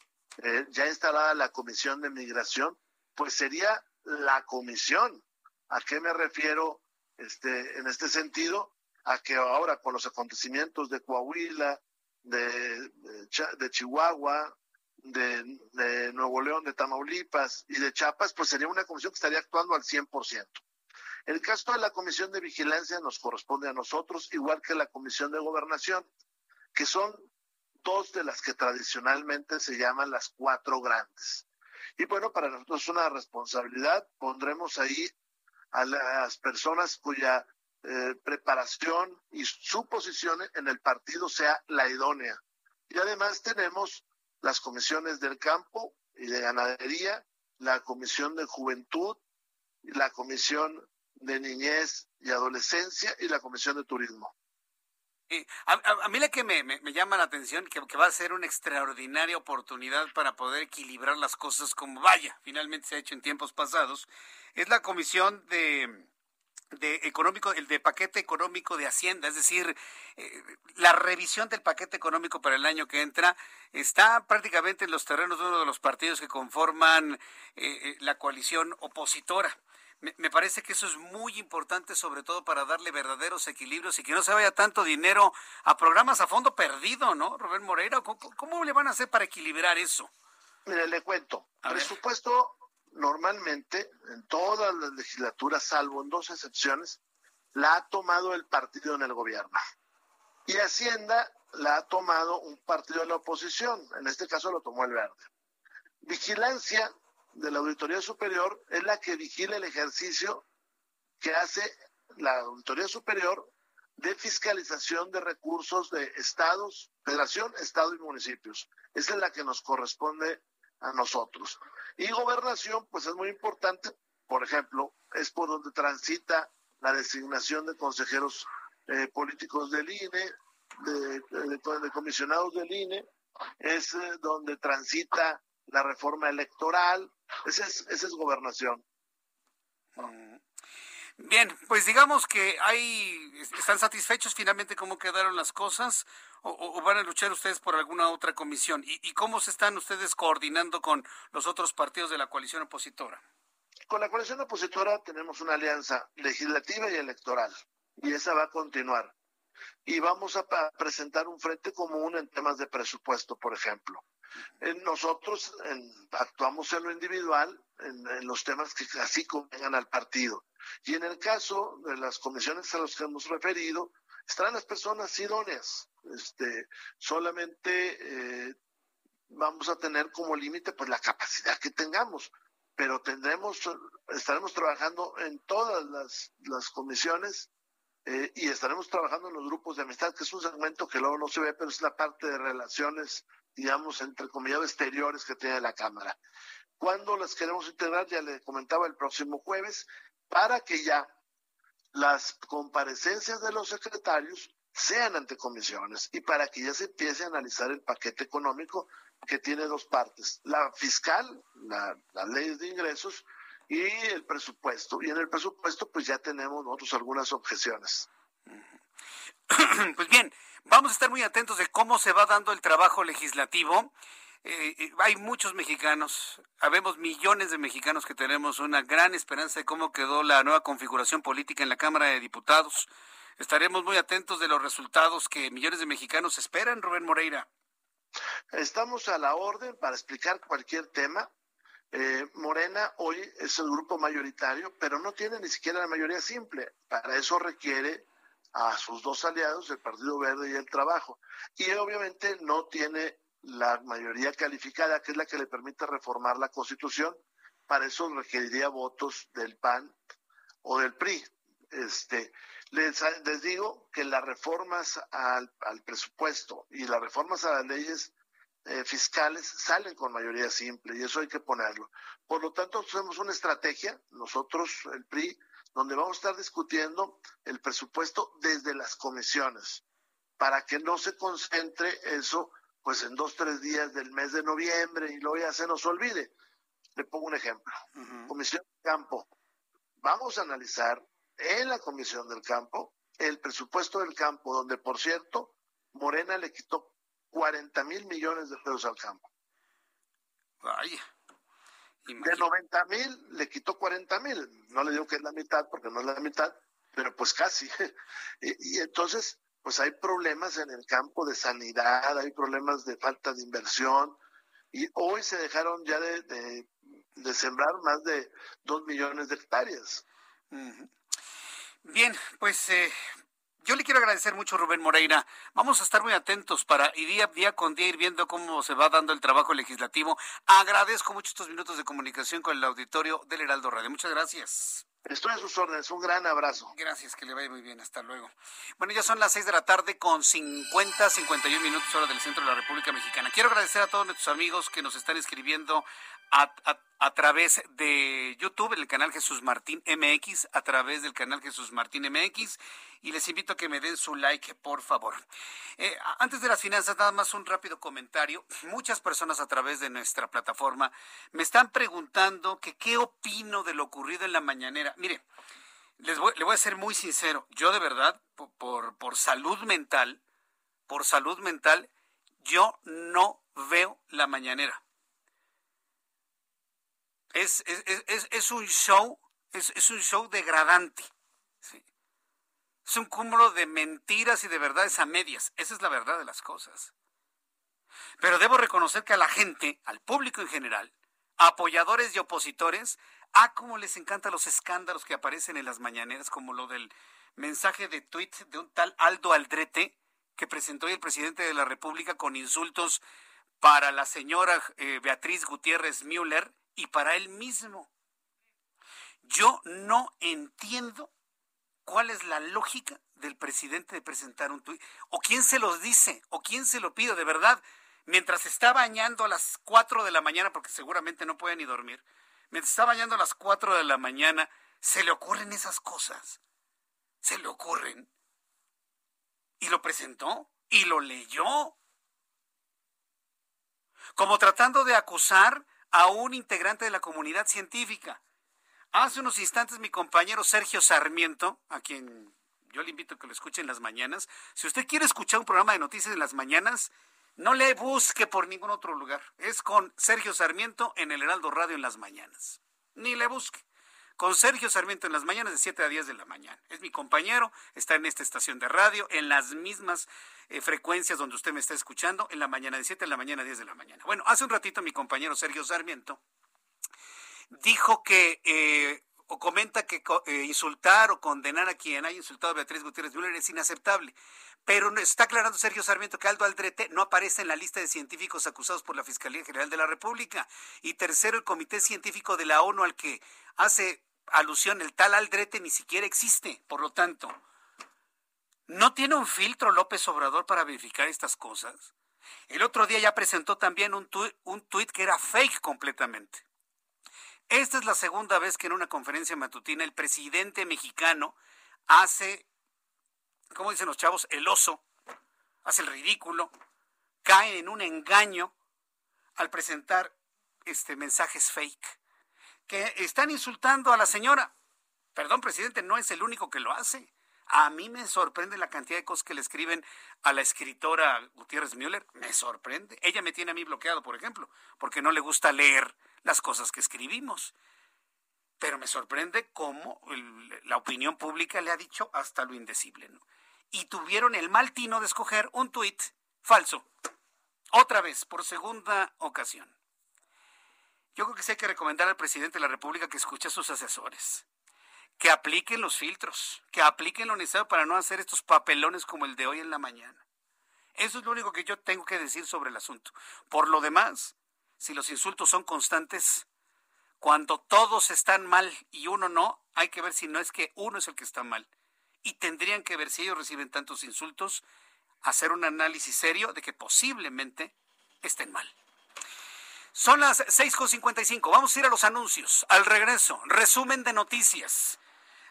eh, ya instalada la Comisión de Migración, pues sería la comisión. ¿A qué me refiero? Este, en este sentido a que ahora con los acontecimientos de Coahuila, de, de, Chihuahua, de, Nuevo León, de Tamaulipas y de Chiapas, pues sería una comisión que estaría actuando al 100%. El caso de la comisión de vigilancia nos corresponde a nosotros, igual que la comisión de gobernación, que son dos de las que tradicionalmente se llaman las cuatro grandes. Y bueno, para nosotros es una responsabilidad, pondremos ahí a las personas cuya eh, preparación y su posición en el partido sea la idónea. Y además tenemos las comisiones del campo y de ganadería, la comisión de juventud, la comisión de niñez y adolescencia y la comisión de turismo. A, mí la que me, llama la atención, que, va a ser una extraordinaria oportunidad para poder equilibrar las cosas como vaya, finalmente se ha hecho en tiempos pasados, es la comisión de de económico, el de paquete económico de Hacienda, es decir, eh, la revisión del paquete económico para el año que entra está prácticamente en los terrenos de uno de los partidos que conforman eh, eh, la coalición opositora. Me, parece que eso es muy importante, sobre todo para darle verdaderos equilibrios y que no se vaya tanto dinero a programas a fondo perdido, ¿no, Rubén Moreira? ¿Cómo, le van a hacer para equilibrar eso? Mire, le cuento. Presupuesto normalmente en todas las legislaturas, salvo en dos excepciones, la ha tomado el partido en el gobierno. Y Hacienda la ha tomado un partido de la oposición, en este caso lo tomó el verde. Vigilancia de la Auditoría Superior es la que vigila el ejercicio que hace la Auditoría Superior de fiscalización de recursos de estados, federación, estado y municipios. Esa es la que nos corresponde a nosotros. Y gobernación, pues es muy importante, por ejemplo, es por donde transita la designación de consejeros eh, políticos del INE, de, comisionados del INE, es eh, donde transita la reforma electoral, esa es, esa es gobernación. Mm. Bien, pues digamos que hay, están satisfechos finalmente cómo quedaron las cosas o, van a luchar ustedes por alguna otra comisión y, cómo se están ustedes coordinando con los otros partidos de la coalición opositora. Con la coalición opositora tenemos una alianza legislativa y electoral y esa va a continuar. y vamos a presentar un frente común en temas de presupuesto, por ejemplo. Nosotros actuamos en lo individual, en, los temas que así convengan al partido. Y en el caso de las comisiones a las que hemos referido, estarán las personas idóneas. Este, solamente eh, vamos a tener como límite pues la capacidad que tengamos, pero tendremos, estaremos trabajando en todas las, las comisiones eh, y estaremos trabajando en los grupos de amistad, que es un segmento que luego no se ve, pero es la parte de relaciones, digamos, entre comillas, exteriores que tiene la Cámara. ¿Cuándo las queremos integrar? Ya le comentaba el próximo jueves, para que ya las comparecencias de los secretarios sean ante comisiones y para que ya se empiece a analizar el paquete económico que tiene dos partes, la fiscal, la, las leyes de ingresos y el presupuesto. Y en el presupuesto pues ya tenemos nosotros algunas objeciones. Pues bien, vamos a estar muy atentos de cómo se va dando el trabajo legislativo. Eh, eh, hay muchos mexicanos, habemos millones de mexicanos que tenemos una gran esperanza de cómo quedó la nueva configuración política en la Cámara de Diputados. Estaremos muy atentos de los resultados que millones de mexicanos esperan, Rubén Moreira. Estamos a la orden para explicar cualquier tema. Eh, Morena hoy es el grupo mayoritario, pero no tiene ni siquiera la mayoría simple. Para eso requiere a sus dos aliados, el Partido Verde y el Trabajo. Y obviamente no tiene la mayoría calificada, que es la que le permite reformar la Constitución. Para eso requeriría votos del PAN o del PRI. Este, les, les digo que las reformas al, al, presupuesto y las reformas a las leyes eh, fiscales salen con mayoría simple y eso hay que ponerlo. Por lo tanto, tenemos una estrategia, nosotros, el PRI, donde vamos a estar discutiendo el presupuesto desde las comisiones, para que no se concentre eso pues en dos, tres días del mes de noviembre y luego ya se nos olvide. Le pongo un ejemplo. Comisión de Campo. Vamos a analizar en la Comisión del Campo el presupuesto del campo, donde por cierto, Morena le quitó 40 mil millones de pesos al campo. Vaya. De 90 mil le quitó 40 mil. No le digo que es la mitad porque no es la mitad, pero pues casi. y, y, entonces, pues hay problemas en el campo de sanidad, hay problemas de falta de inversión. Y hoy se dejaron ya de, de, de sembrar más de 2 millones de hectáreas. Bien, pues eh, yo le quiero agradecer mucho, Rubén Moreira. Vamos a estar muy atentos para y día, día con día ir viendo cómo se va dando el trabajo legislativo. Agradezco mucho estos minutos de comunicación con el auditorio del Heraldo Radio. Muchas gracias. Estoy a sus órdenes. Un gran abrazo. Gracias, que le vaya muy bien. Hasta luego. Bueno, ya son las seis de la tarde con 50, 51 minutos hora del centro de la República Mexicana. Quiero agradecer a todos nuestros amigos que nos están escribiendo a, a, través de YouTube, en el canal Jesús Martín MX, a través del canal Jesús Martín MX, y les invito a que me den su like, por favor. Eh, antes de las finanzas, nada más un rápido comentario. Muchas personas a través de nuestra plataforma me están preguntando que qué opino de lo ocurrido en la mañanera. Mire, les voy, le voy a ser muy sincero. Yo de verdad, por, por salud mental, por salud mental, yo no veo la mañanera es, es, es, un show, es, un show degradante. Es un cúmulo de mentiras y de verdades a medias. Esa es la verdad de las cosas. Pero debo reconocer que a la gente, al público en general, apoyadores y opositores, ah, cómo les encantan los escándalos que aparecen en las mañaneras, como lo del mensaje de tweet de un tal Aldo Aldrete que presentó el presidente de la República con insultos para la señora eh, Beatriz Gutiérrez Müller y para él mismo. Yo no entiendo cuál es la lógica del presidente de presentar un tuit, o quién se los dice, o quién se lo pide, de verdad, mientras está bañando a las 4 de la mañana, porque seguramente no puede ni dormir, mientras está bañando a las 4 de la mañana, se le ocurren esas cosas, se le ocurren. Y lo presentó, y lo leyó, como tratando de acusar a un integrante de la comunidad científica. Hace unos instantes mi compañero Sergio Sarmiento, a quien yo le invito a que lo escuche en las mañanas, si usted quiere escuchar un programa de noticias en las mañanas, no le busque por ningún otro lugar. Es con Sergio Sarmiento en el Heraldo Radio en las mañanas. Ni le busque. con Sergio Sarmiento en las mañanas de 7 a 10 de la mañana. Es mi compañero, está en esta estación de radio, en las mismas eh, frecuencias donde usted me está escuchando, en la mañana de 7 a la mañana 10 de la mañana. Bueno, hace un ratito mi compañero Sergio Sarmiento dijo que eh, o comenta que eh, insultar o condenar a quien haya insultado a Beatriz Gutiérrez Müller es inaceptable. Pero está aclarando Sergio Sarmiento que Aldo Aldrete no aparece en la lista de científicos acusados por la Fiscalía General de la República. Y tercero, el Comité Científico de la ONU al que hace alusión el tal Aldrete ni siquiera existe. Por lo tanto, ¿no tiene un filtro López Obrador para verificar estas cosas? El otro día ya presentó también un tuit, un tuit que era fake completamente. Esta es la segunda vez que en una conferencia matutina el presidente mexicano hace, como dicen los chavos, el oso, hace el ridículo, cae en un engaño al presentar este mensajes fake que están insultando a la señora. Perdón, presidente, no es el único que lo hace. A mí me sorprende la cantidad de cosas que le escriben a la escritora Gutiérrez Müller. Me sorprende. Ella me tiene a mí bloqueado, por ejemplo, porque no le gusta leer las cosas que escribimos. Pero me sorprende cómo la opinión pública le ha dicho hasta lo indecible. Y tuvieron el mal tino de escoger un tuit falso. Otra vez, por segunda ocasión. Yo creo que sí hay que recomendar al presidente de la República que escuche a sus asesores, que apliquen los filtros, que apliquen lo necesario para no hacer estos papelones como el de hoy en la mañana. Eso es lo único que yo tengo que decir sobre el asunto. Por lo demás, si los insultos son constantes, cuando todos están mal y uno no, hay que ver si no es que uno es el que está mal. Y tendrían que ver si ellos reciben tantos insultos, hacer un análisis serio de que posiblemente estén mal. Son las 6.55. Vamos a ir a los anuncios. Al regreso, resumen de noticias.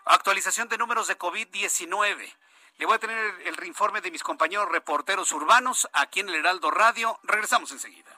Actualización de números de COVID-19. Le voy a tener el informe de mis compañeros reporteros urbanos aquí en el Heraldo Radio. Regresamos enseguida.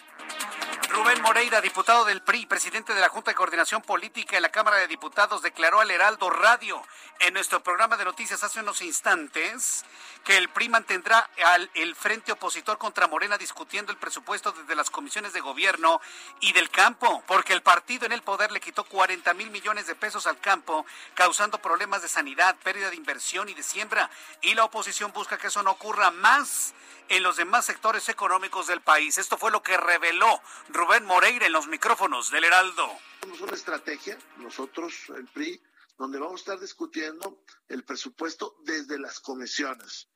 Rubén Moreira, diputado del PRI, presidente de la Junta de Coordinación Política en la Cámara de Diputados, declaró al Heraldo Radio en nuestro programa de noticias hace unos instantes que el PRI mantendrá al, el frente opositor contra Morena discutiendo el presupuesto desde las comisiones de gobierno y del campo, porque el partido en el poder le quitó 40 mil millones de pesos al campo, causando problemas de sanidad, pérdida de inversión y de siembra, y la oposición busca que eso no ocurra más en los demás sectores económicos del país. Esto fue lo que reveló Rubén Moreira en los micrófonos del Heraldo. Tenemos una estrategia, nosotros, el PRI, donde vamos a estar discutiendo el presupuesto desde las comisiones,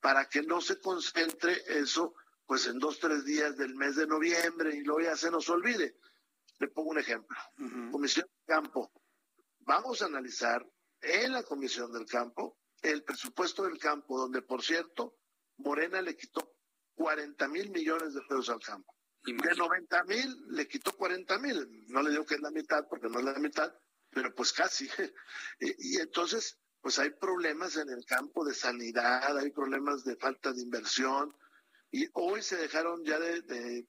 para que no se concentre eso pues en dos, tres días del mes de noviembre y luego ya se nos olvide. Le pongo un ejemplo. Comisión de Campo. Vamos a analizar en la Comisión del Campo el presupuesto del campo, donde por cierto Morena le quitó 40 mil millones de pesos al campo. De 90 mil le quitó 40 mil. No le digo que es la mitad, porque no es la mitad, pero pues casi. y, y entonces, pues hay problemas en el campo de sanidad, hay problemas de falta de inversión. Y hoy se dejaron ya de, de,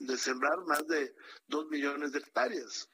de sembrar más de dos millones de hectáreas.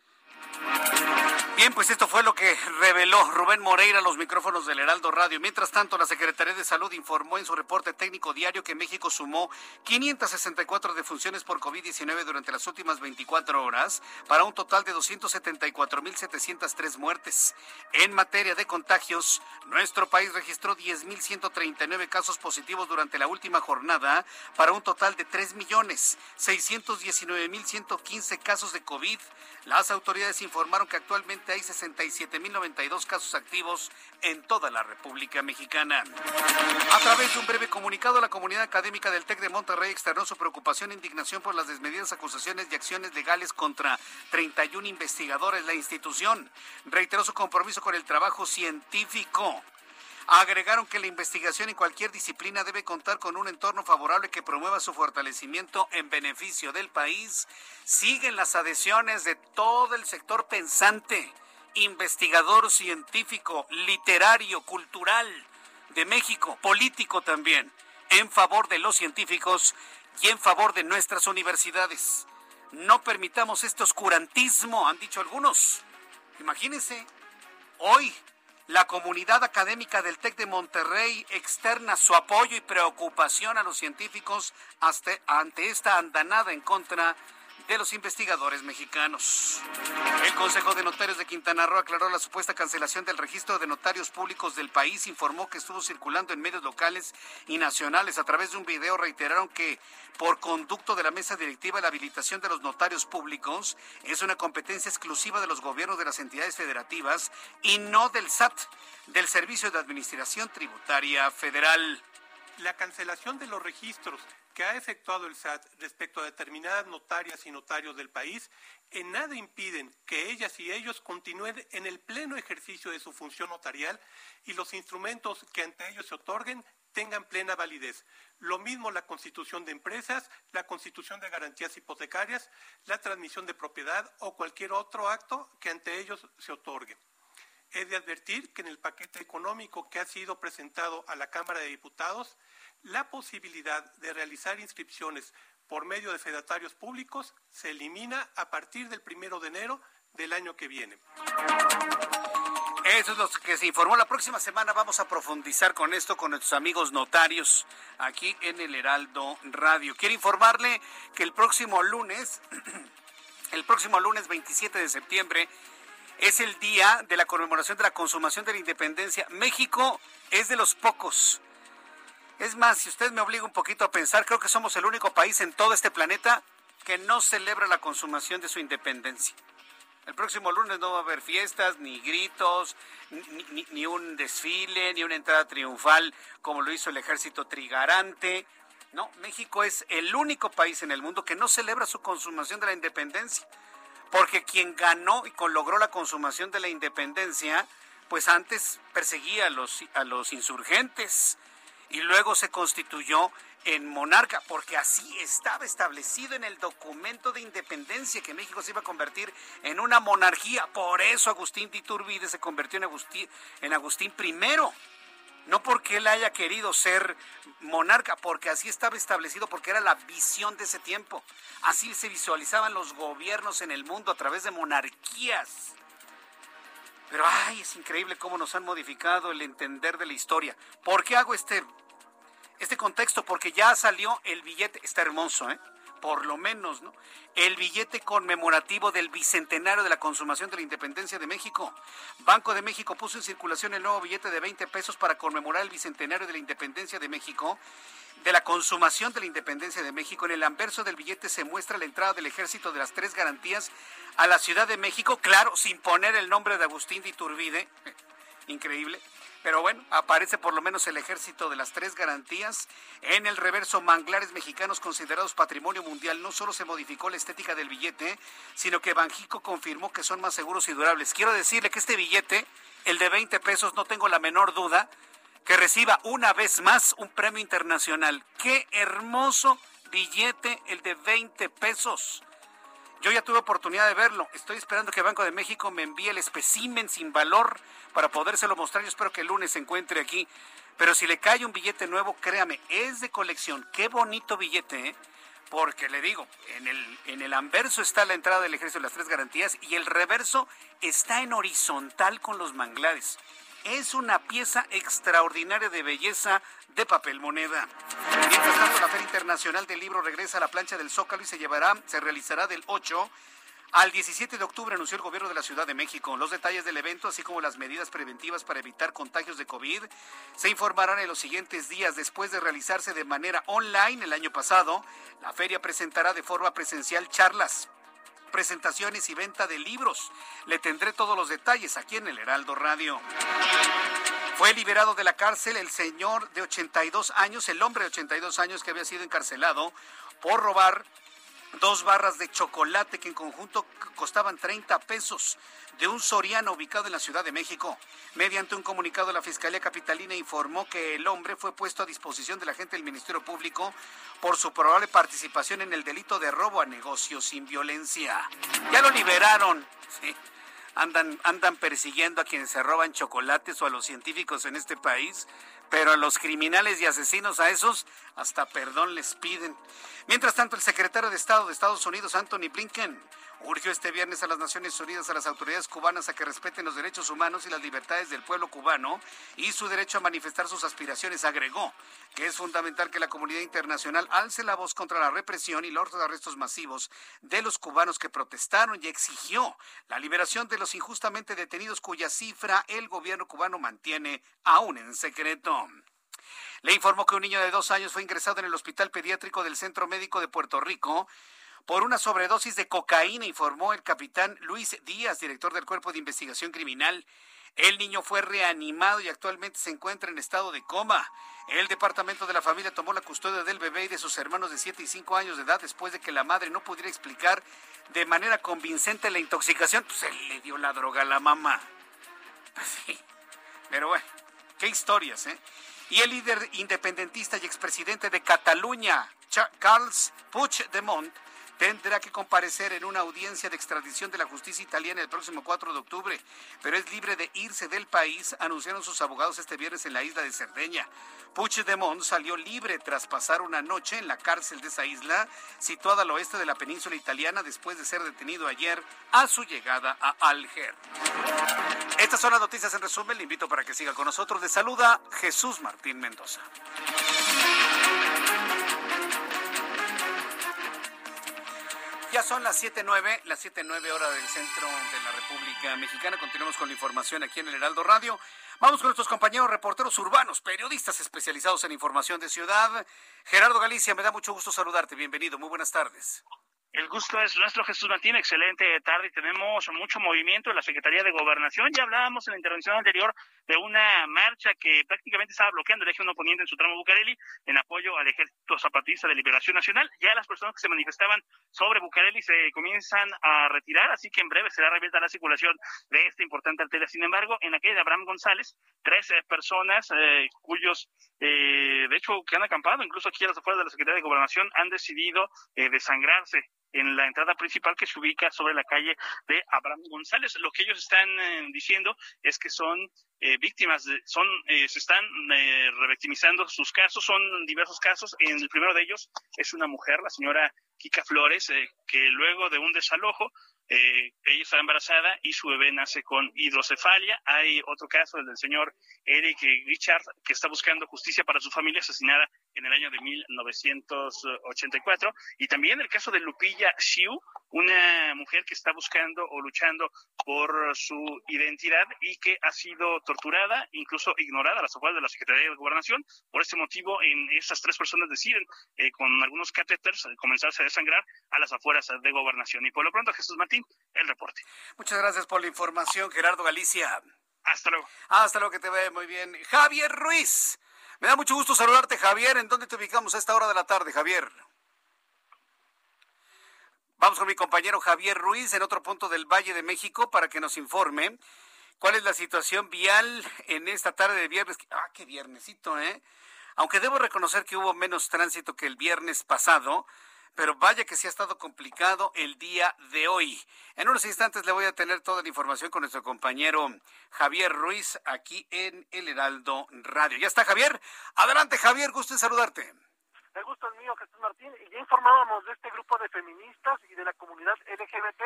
Bien, pues esto fue lo que reveló Rubén Moreira a los micrófonos del Heraldo Radio. Mientras tanto, la Secretaría de Salud informó en su reporte técnico diario que México sumó 564 defunciones por COVID-19 durante las últimas 24 horas, para un total de 274.703 muertes. En materia de contagios, nuestro país registró 10.139 casos positivos durante la última jornada, para un total de 3.619.115 casos de COVID. Las autoridades informaron que actualmente hay 67.092 casos activos en toda la República Mexicana. A través de un breve comunicado, la comunidad académica del TEC de Monterrey externó su preocupación e indignación por las desmedidas acusaciones y acciones legales contra 31 investigadores la institución. Reiteró su compromiso con el trabajo científico. Agregaron que la investigación en cualquier disciplina debe contar con un entorno favorable que promueva su fortalecimiento en beneficio del país. Siguen las adhesiones de todo el sector pensante, investigador científico, literario, cultural de México, político también, en favor de los científicos y en favor de nuestras universidades. No permitamos este oscurantismo, han dicho algunos. Imagínense, hoy la comunidad académica del TEC de Monterrey externa su apoyo y preocupación a los científicos ante esta andanada en contra de los investigadores mexicanos. El Consejo de Notarios de Quintana Roo aclaró la supuesta cancelación del registro de notarios públicos del país, informó que estuvo circulando en medios locales y nacionales. A través de un video reiteraron que por conducto de la mesa directiva la habilitación de los notarios públicos es una competencia exclusiva de los gobiernos de las entidades federativas y no del SAT, del Servicio de Administración Tributaria Federal. La cancelación de los registros que ha efectuado el SAT respecto a determinadas notarias y notarios del país en nada impiden que ellas y ellos continúen en el pleno ejercicio de su función notarial y los instrumentos que ante ellos se otorguen tengan plena validez. Lo mismo la constitución de empresas, la constitución de garantías hipotecarias, la transmisión de propiedad o cualquier otro acto que ante ellos se otorgue. He de advertir que en el paquete económico que ha sido presentado a la Cámara de Diputados, la posibilidad de realizar inscripciones por medio de fedatarios públicos se elimina a partir del primero de enero del año que viene. Eso es lo que se informó. La próxima semana vamos a profundizar con esto con nuestros amigos notarios aquí en el Heraldo Radio. Quiero informarle que el próximo lunes, el próximo lunes 27 de septiembre, es el día de la conmemoración de la consumación de la independencia. México es de los pocos es más, si usted me obliga un poquito a pensar, creo que somos el único país en todo este planeta que no celebra la consumación de su independencia. El próximo lunes no va a haber fiestas, ni gritos, ni, un desfile, ni una entrada triunfal como lo hizo el ejército trigarante. No, México es el único país en el mundo que no celebra su consumación de la independencia. Porque quien ganó y logró la consumación de la independencia, pues antes perseguía a los, a los insurgentes y luego se constituyó en monarca, porque así estaba establecido en el documento de independencia que México se iba a convertir en una monarquía. Por eso Agustín de Iturbide se convirtió en Agustín, en Agustín I. No porque él haya querido ser monarca, porque así estaba establecido, porque era la visión de ese tiempo. Así se visualizaban los gobiernos en el mundo a través de monarquías. Pero ay, es increíble cómo nos han modificado el entender de la historia. ¿Por qué hago este este contexto porque ya salió el billete, está hermoso, ¿eh? Por lo menos, ¿no? El billete conmemorativo del bicentenario de la consumación de la independencia de México. Banco de México puso en circulación el nuevo billete de 20 pesos para conmemorar el bicentenario de la independencia de México. De la consumación de la independencia de México, en el anverso del billete se muestra la entrada del ejército de las tres garantías a la Ciudad de México, claro, sin poner el nombre de Agustín de Iturbide. Increíble pero bueno, aparece por lo menos el ejército de las tres garantías. En el reverso, manglares mexicanos considerados patrimonio mundial. No solo se modificó la estética del billete, sino que Banjico confirmó que son más seguros y durables. Quiero decirle que este billete, el de 20 pesos, no tengo la menor duda, que reciba una vez más un premio internacional. ¡Qué hermoso billete el de 20 pesos! Yo ya tuve oportunidad de verlo. Estoy esperando que Banco de México me envíe el especímen sin valor para podérselo mostrar. Yo espero que el lunes se encuentre aquí. Pero si le cae un billete nuevo, créame, es de colección. Qué bonito billete, ¿eh? porque le digo, en el, en el anverso está la entrada del ejército de las tres garantías y el reverso está en horizontal con los manglares. Es una pieza extraordinaria de belleza de papel moneda. Mientras tanto, la Feria Internacional del Libro regresa a la plancha del Zócalo y se llevará, se realizará del 8 al 17 de octubre anunció el gobierno de la Ciudad de México. Los detalles del evento, así como las medidas preventivas para evitar contagios de COVID, se informarán en los siguientes días. Después de realizarse de manera online el año pasado, la feria presentará de forma presencial charlas presentaciones y venta de libros. Le tendré todos los detalles aquí en el Heraldo Radio. Fue liberado de la cárcel el señor de 82 años, el hombre de 82 años que había sido encarcelado por robar dos barras de chocolate que en conjunto costaban 30 pesos de un soriano ubicado en la Ciudad de México. Mediante un comunicado, la Fiscalía Capitalina informó que el hombre fue puesto a disposición de la gente del Ministerio Público por su probable participación en el delito de robo a negocios sin violencia. Ya lo liberaron. Andan, andan persiguiendo a quienes se roban chocolates o a los científicos en este país pero a los criminales y asesinos, a esos, hasta perdón les piden. Mientras tanto, el secretario de Estado de Estados Unidos, Anthony Blinken, urgió este viernes a las Naciones Unidas a las autoridades cubanas a que respeten los derechos humanos y las libertades del pueblo cubano y su derecho a manifestar sus aspiraciones. Agregó que es fundamental que la comunidad internacional alce la voz contra la represión y los arrestos masivos de los cubanos que protestaron y exigió la liberación de los injustamente detenidos cuya cifra el gobierno cubano mantiene aún en secreto. Le informó que un niño de dos años fue ingresado en el Hospital Pediátrico del Centro Médico de Puerto Rico por una sobredosis de cocaína, informó el capitán Luis Díaz, director del Cuerpo de Investigación Criminal. El niño fue reanimado y actualmente se encuentra en estado de coma. El departamento de la familia tomó la custodia del bebé y de sus hermanos de 7 y 5 años de edad después de que la madre no pudiera explicar de manera convincente la intoxicación. Pues le dio la droga a la mamá. Sí. Pero bueno, qué historias, ¿eh? Y el líder independentista y expresidente de Cataluña, Carles Puigdemont, tendrá que comparecer en una audiencia de extradición de la justicia italiana el próximo 4 de octubre, pero es libre de irse del país, anunciaron sus abogados este viernes en la isla de Cerdeña. Puigdemont salió libre tras pasar una noche en la cárcel de esa isla, situada al oeste de la península italiana, después de ser detenido ayer a su llegada a Alger. Estas son las noticias en resumen. Le invito para que siga con nosotros. Le saluda Jesús Martín Mendoza. Son las 7.09, las 7.09 horas del centro de la República Mexicana. Continuamos con la información aquí en el Heraldo Radio. Vamos con nuestros compañeros reporteros urbanos, periodistas especializados en información de ciudad. Gerardo Galicia, me da mucho gusto saludarte. Bienvenido, muy buenas tardes. El gusto es nuestro, Jesús Martín. Excelente tarde tenemos mucho movimiento en la Secretaría de Gobernación. Ya hablábamos en la intervención anterior de una marcha que prácticamente estaba bloqueando el eje 1 poniente en su tramo Bucareli en apoyo al Ejército Zapatista de Liberación Nacional. Ya las personas que se manifestaban sobre Bucareli se comienzan a retirar, así que en breve será reabierta la circulación de esta importante arteria. Sin embargo, en aquella de Abraham González, tres personas eh, cuyos, eh, de hecho, que han acampado, incluso aquí a las afueras de la Secretaría de Gobernación, han decidido eh, desangrarse en la entrada principal que se ubica sobre la calle de Abraham González. Lo que ellos están eh, diciendo es que son eh, víctimas, de, son eh, se están revictimizando sus casos, son diversos casos. En el primero de ellos es una mujer, la señora Kika Flores, que luego de un desalojo eh, ella está embarazada y su bebé nace con hidrocefalia. Hay otro caso, el del señor Eric Richard, que está buscando justicia para su familia asesinada en el año de 1984. Y también el caso de Lupilla Xiu, una mujer que está buscando o luchando por su identidad y que ha sido torturada, incluso ignorada a las afueras de la Secretaría de Gobernación. Por este motivo, en estas tres personas deciden, eh, con algunos catéteres, comenzarse a desangrar a las afueras de Gobernación. Y por lo pronto, Jesús Martín, el reporte. Muchas gracias por la información, Gerardo Galicia. Hasta luego. Hasta luego, que te vea muy bien. Javier Ruiz. Me da mucho gusto saludarte, Javier. ¿En dónde te ubicamos a esta hora de la tarde, Javier? Vamos con mi compañero Javier Ruiz en otro punto del Valle de México para que nos informe cuál es la situación vial en esta tarde de viernes. Ah, qué viernesito, ¿eh? Aunque debo reconocer que hubo menos tránsito que el viernes pasado, pero vaya que sí ha estado complicado el día de hoy. En unos instantes le voy a tener toda la información con nuestro compañero Javier Ruiz aquí en El Heraldo Radio. ¿Ya está Javier? Adelante Javier, gusto en saludarte. El gusto es mío, Jesús Martín, y ya informábamos de este grupo de feministas y de la comunidad LGBT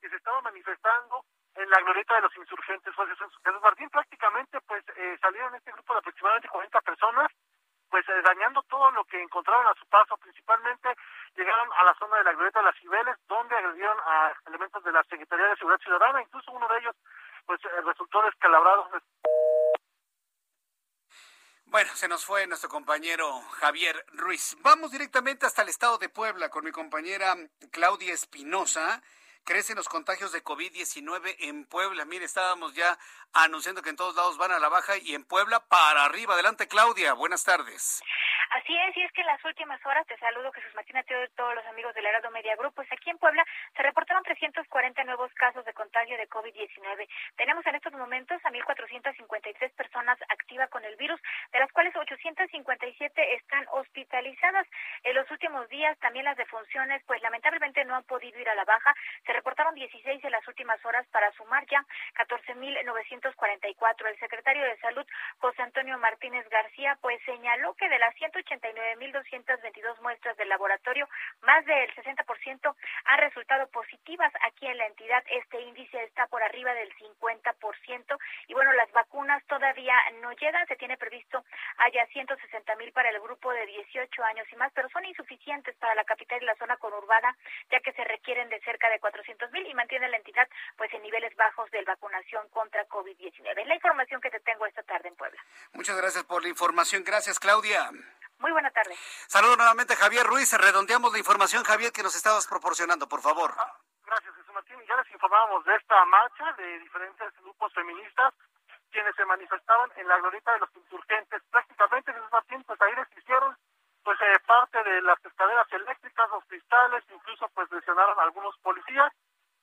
que se estaba manifestando en la glorieta de los insurgentes. Jesús Martín prácticamente pues eh, salieron este grupo de aproximadamente 40 personas pues eh, dañando todo lo que encontraron a su paso, principalmente llegaron a la zona de la glorieta de las Cibeles, donde agredieron a elementos de la Secretaría de Seguridad Ciudadana, incluso uno de ellos pues eh, resultó descalabrado. Bueno, se nos fue nuestro compañero Javier Ruiz. Vamos directamente hasta el estado de Puebla con mi compañera Claudia Espinosa. Crecen los contagios de COVID-19 en Puebla. Mire, estábamos ya anunciando que en todos lados van a la baja y en Puebla para arriba. Adelante, Claudia. Buenas tardes. Así es, y es que en las últimas horas, te saludo Jesús Martín a todos los amigos del Heraldo Media Group, pues aquí en Puebla se reportaron 340 nuevos casos de contagio de COVID-19. Tenemos en estos momentos a 1.453 personas activas con el virus, de las cuales 857 están hospitalizadas. En los últimos días también las defunciones, pues lamentablemente no han podido ir a la baja. Se reportaron 16 en las últimas horas para sumar ya 14.944. El secretario de Salud, José Antonio Martínez García, pues señaló que de las 189.222 muestras del laboratorio, más del 60% han resultado positivas aquí en la entidad. Este índice está por arriba del 50% y bueno, las vacunas todavía no llegan. Se tiene previsto haya 160.000 para el grupo de 18 años y más, pero son insuficientes para la capital y la zona conurbada, ya que se requieren de cerca de 400.000 y mantiene la entidad pues en niveles bajos de vacunación contra COVID-19. Es la información que te tengo esta tarde en Puebla. Muchas gracias por la información. Gracias, Claudia. Muy buena tarde. Saludos nuevamente, Javier Ruiz. Redondeamos la información, Javier, que nos estabas proporcionando, por favor. Ah, gracias, Jesús Martín. Ya les informábamos de esta marcha de diferentes grupos feministas quienes se manifestaban en la glorieta de los insurgentes. Prácticamente, Jesús Martín, pues ahí les hicieron pues eh, parte de las escaleras eléctricas, los cristales, incluso pues lesionaron a algunos policías.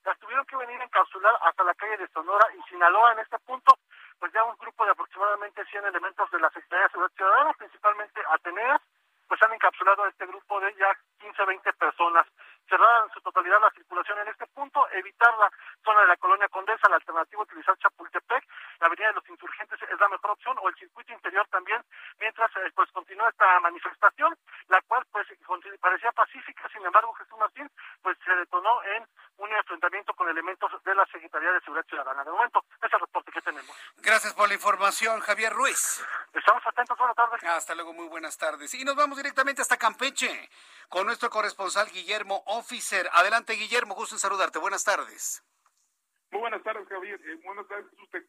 Las tuvieron que venir a encapsular hasta la calle de Sonora y Sinaloa en este punto pues ya un grupo de aproximadamente 100 elementos de la Secretaría de Seguridad Ciudadana, principalmente Ateneas, pues han encapsulado a este grupo de ya 15, 20 personas. Cerrar en su totalidad la circulación en este punto, evitar la zona de la colonia Condesa, la alternativa utilizar Chapultepec, la avenida de los insurgentes es la mejor opción, o el circuito interior también, mientras eh, pues continúa esta manifestación, la cual pues parecía pacífica, sin embargo Jesús Martín pues se detonó en un enfrentamiento con elementos de la Secretaría de Seguridad Ciudadana. De momento, ese es el reporte que tenemos. Gracias por la información, Javier Ruiz. Estamos atentos, buenas tardes. Hasta luego, muy buenas tardes. Y nos vamos directamente hasta Campeche con nuestro corresponsal Guillermo Officer. Adelante, Guillermo, gusto en saludarte. Buenas tardes. Muy buenas tardes, Javier. Eh, buenas tardes,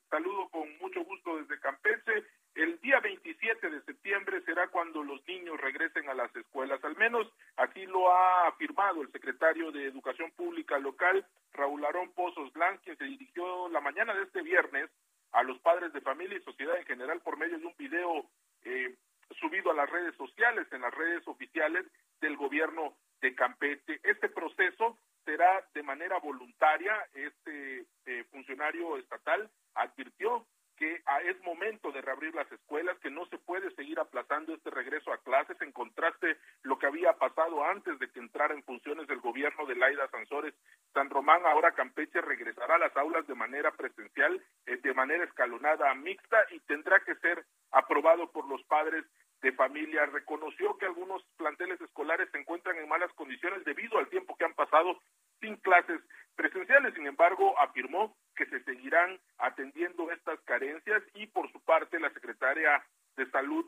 saludo con mucho gusto desde Campeche. El día 27 de septiembre será cuando los niños regresen a las escuelas. Al menos así lo ha afirmado el secretario de Educación Pública local, Raúl Arón Pozos Blanc, quien se dirigió la mañana de este viernes a los padres de familia y sociedad en general por medio de un video eh, subido a las redes sociales, en las redes oficiales del gobierno de Campeche. Este proceso será de manera voluntaria. Este eh, funcionario estatal advirtió que es momento de reabrir las escuelas, que no se puede seguir aplazando este regreso a clases, en contraste lo que había pasado antes de que entrara en funciones del gobierno de Laida Sansores San Román, ahora Campeche regresará a las aulas de manera presencial, eh, de manera escalonada mixta y tendrá que ser aprobado por los padres de familia. Reconoció que algunos planteles escolares se encuentran en malas condiciones debido al tiempo que han pasado sin clases presenciales. Sin embargo, afirmó que se seguirán atendiendo estas carencias y por su parte la secretaria de Salud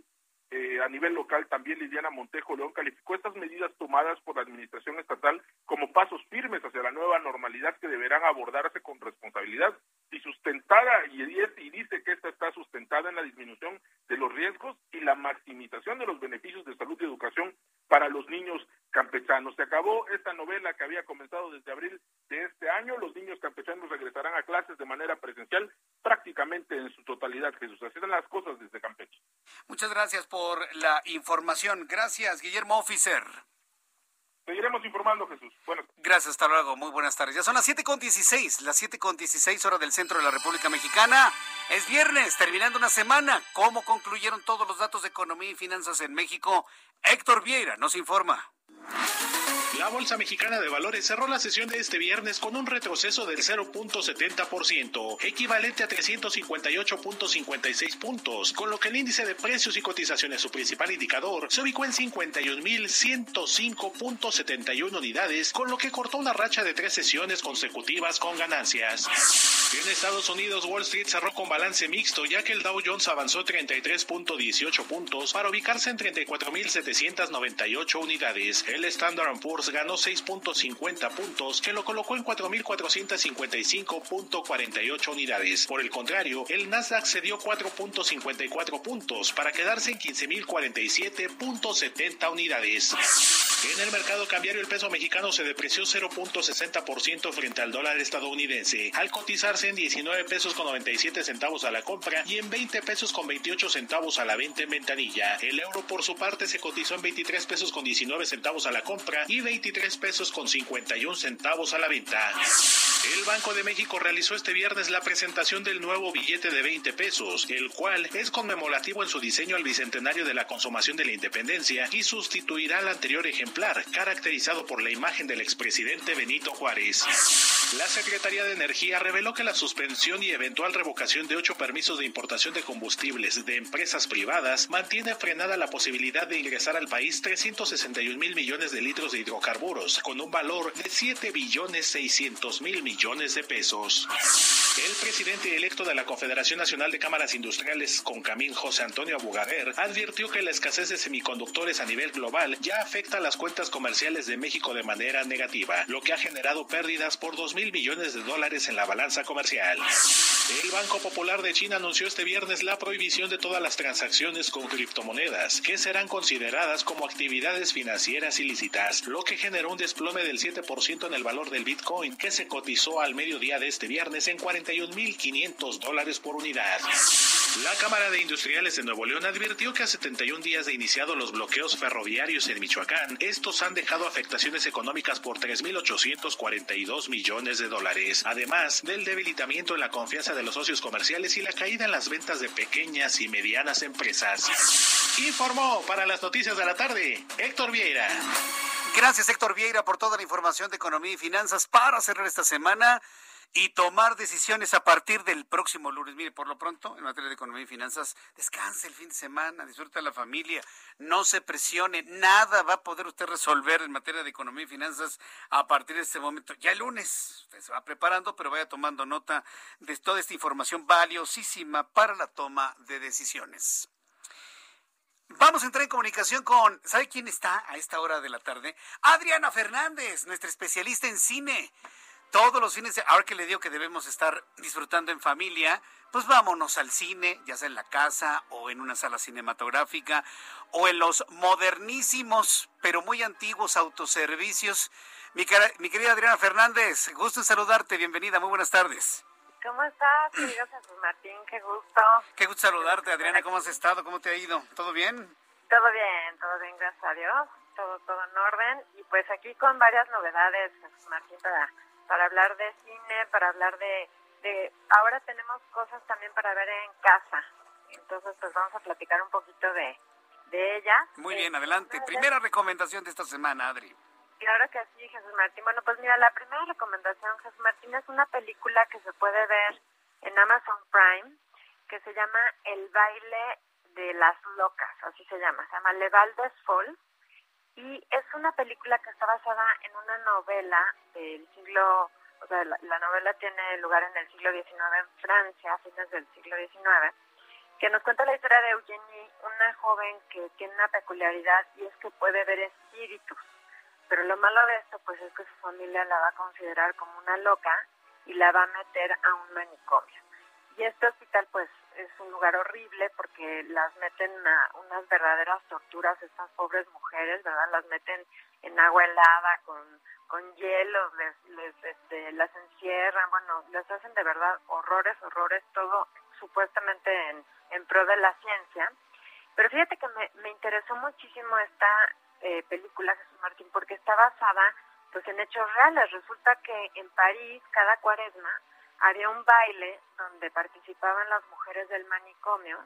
eh, a nivel local también Lidiana Montejo León calificó estas medidas tomadas por la administración estatal como pasos firmes hacia la nueva normalidad que deberán abordarse con responsabilidad y sustentada y, dice que esta está sustentada en la disminución de los riesgos y la maximización de los beneficios de salud y educación para los niños campechanos. Se acabó esta novela que había comenzado desde abril de este año. Los niños campechanos regresarán a clases de manera presencial prácticamente en su totalidad, Jesús. Así las cosas desde Campeche. Muchas gracias por la información. Gracias, Guillermo Officer. Seguiremos informando, Jesús. Bueno. Gracias, hasta luego. Muy buenas tardes. Ya son las 7.16, las 7.16 horas del centro de la República Mexicana. Es viernes, terminando una semana. ¿Cómo concluyeron todos los datos de economía y finanzas en México? Héctor Vieira nos informa. La Bolsa Mexicana de Valores cerró la sesión de este viernes con un retroceso del 0.70%, equivalente a 358.56 puntos, con lo que el índice de precios y cotizaciones, su principal indicador, se ubicó en 51.105.71 unidades, con lo que cortó una racha de tres sesiones consecutivas con ganancias. En Estados Unidos, Wall Street cerró con balance mixto, ya que el Dow Jones avanzó 33.18 puntos para ubicarse en 34.798 unidades. El Standard Poor's ganó 6.50 puntos, que lo colocó en 4.455.48 unidades. Por el contrario, el Nasdaq cedió 4.54 puntos para quedarse en 15.047.70 unidades. En el mercado cambiario el peso mexicano se depreció 0.60% frente al dólar estadounidense, al cotizarse en 19 pesos con 97 centavos a la compra y en 20 pesos con 28 centavos a la venta en ventanilla. El euro por su parte se cotizó en 23 pesos con 19 centavos a la compra y 23 pesos con 51 centavos a la venta. El Banco de México realizó este viernes la presentación del nuevo billete de 20 pesos, el cual es conmemorativo en su diseño al bicentenario de la consumación de la independencia y sustituirá al anterior ejemplar, caracterizado por la imagen del expresidente Benito Juárez. La Secretaría de Energía reveló que la suspensión y eventual revocación de ocho permisos de importación de combustibles de empresas privadas mantiene frenada la posibilidad de ingresar al país 361 mil millones de litros de hidrocarburos, con un valor de 7 billones 600 mil millones de pesos. El presidente electo de la Confederación Nacional de Cámaras Industriales, Concamín José Antonio Abugader, advirtió que la escasez de semiconductores a nivel global ya afecta a las cuentas comerciales de México de manera negativa, lo que ha generado pérdidas por 2 mil millones de dólares en la balanza comercial. El Banco Popular de China anunció este viernes la prohibición de todas las transacciones con criptomonedas, que serán consideradas como actividades financieras ilícitas, lo que generó un desplome del 7% en el valor del Bitcoin, que se cotizó al mediodía de este viernes en 41.500 dólares por unidad. La Cámara de Industriales de Nuevo León advirtió que a 71 días de iniciado los bloqueos ferroviarios en Michoacán, estos han dejado afectaciones económicas por 3.842 millones de dólares, además del debilitamiento en la confianza de los socios comerciales y la caída en las ventas de pequeñas y medianas empresas. Informó para las noticias de la tarde Héctor Vieira. Gracias Héctor Vieira por toda la información de economía y finanzas para cerrar esta semana y tomar decisiones a partir del próximo lunes. Mire, por lo pronto, en materia de economía y finanzas, descanse el fin de semana, disfruta la familia, no se presione, nada va a poder usted resolver en materia de economía y finanzas a partir de este momento. Ya el lunes usted se va preparando, pero vaya tomando nota de toda esta información valiosísima para la toma de decisiones. Vamos a entrar en comunicación con, ¿sabe quién está a esta hora de la tarde? Adriana Fernández, nuestra especialista en cine todos los fines, ahora que le digo que debemos estar disfrutando en familia, pues vámonos al cine, ya sea en la casa o en una sala cinematográfica o en los modernísimos, pero muy antiguos autoservicios. Mi, mi querida Adriana Fernández, gusto en saludarte, bienvenida, muy buenas tardes. ¿Cómo estás, querido Jesús Martín? Qué gusto. Qué gusto saludarte, Adriana, ¿cómo has estado? ¿Cómo te ha ido? ¿Todo bien? Todo bien, todo bien, gracias a Dios, todo, todo en orden. Y pues aquí con varias novedades, Jesús Martín, para para hablar de cine, para hablar de, de... Ahora tenemos cosas también para ver en casa. Entonces, pues vamos a platicar un poquito de, de ella. Muy bien, adelante. Primera recomendación de esta semana, Adri. Claro que sí, Jesús Martín. Bueno, pues mira, la primera recomendación, Jesús Martín, es una película que se puede ver en Amazon Prime, que se llama El baile de las locas, así se llama. Se llama Le Val des Fall y es una película que está basada en una novela del siglo, o sea, la, novela tiene lugar en el siglo XIX en Francia, a fines del siglo XIX, que nos cuenta la historia de Eugenie, una joven que tiene una peculiaridad y es que puede ver espíritus. Pero lo malo de esto, pues es que su familia la va a considerar como una loca y la va a meter a un manicomio. Y este hospital, pues, es un lugar horrible porque las meten a unas verdaderas torturas estas pobres mujeres, ¿verdad? Las meten en agua helada con, con hielo, les, les este, las encierran, bueno, les hacen de verdad horrores, horrores, todo supuestamente en, en pro de la ciencia. Pero fíjate que me, me interesó muchísimo esta eh, película, Jesús Martín, porque está basada pues en hechos reales. Resulta que en París, cada cuaresma, había un baile donde participaban las mujeres del manicomio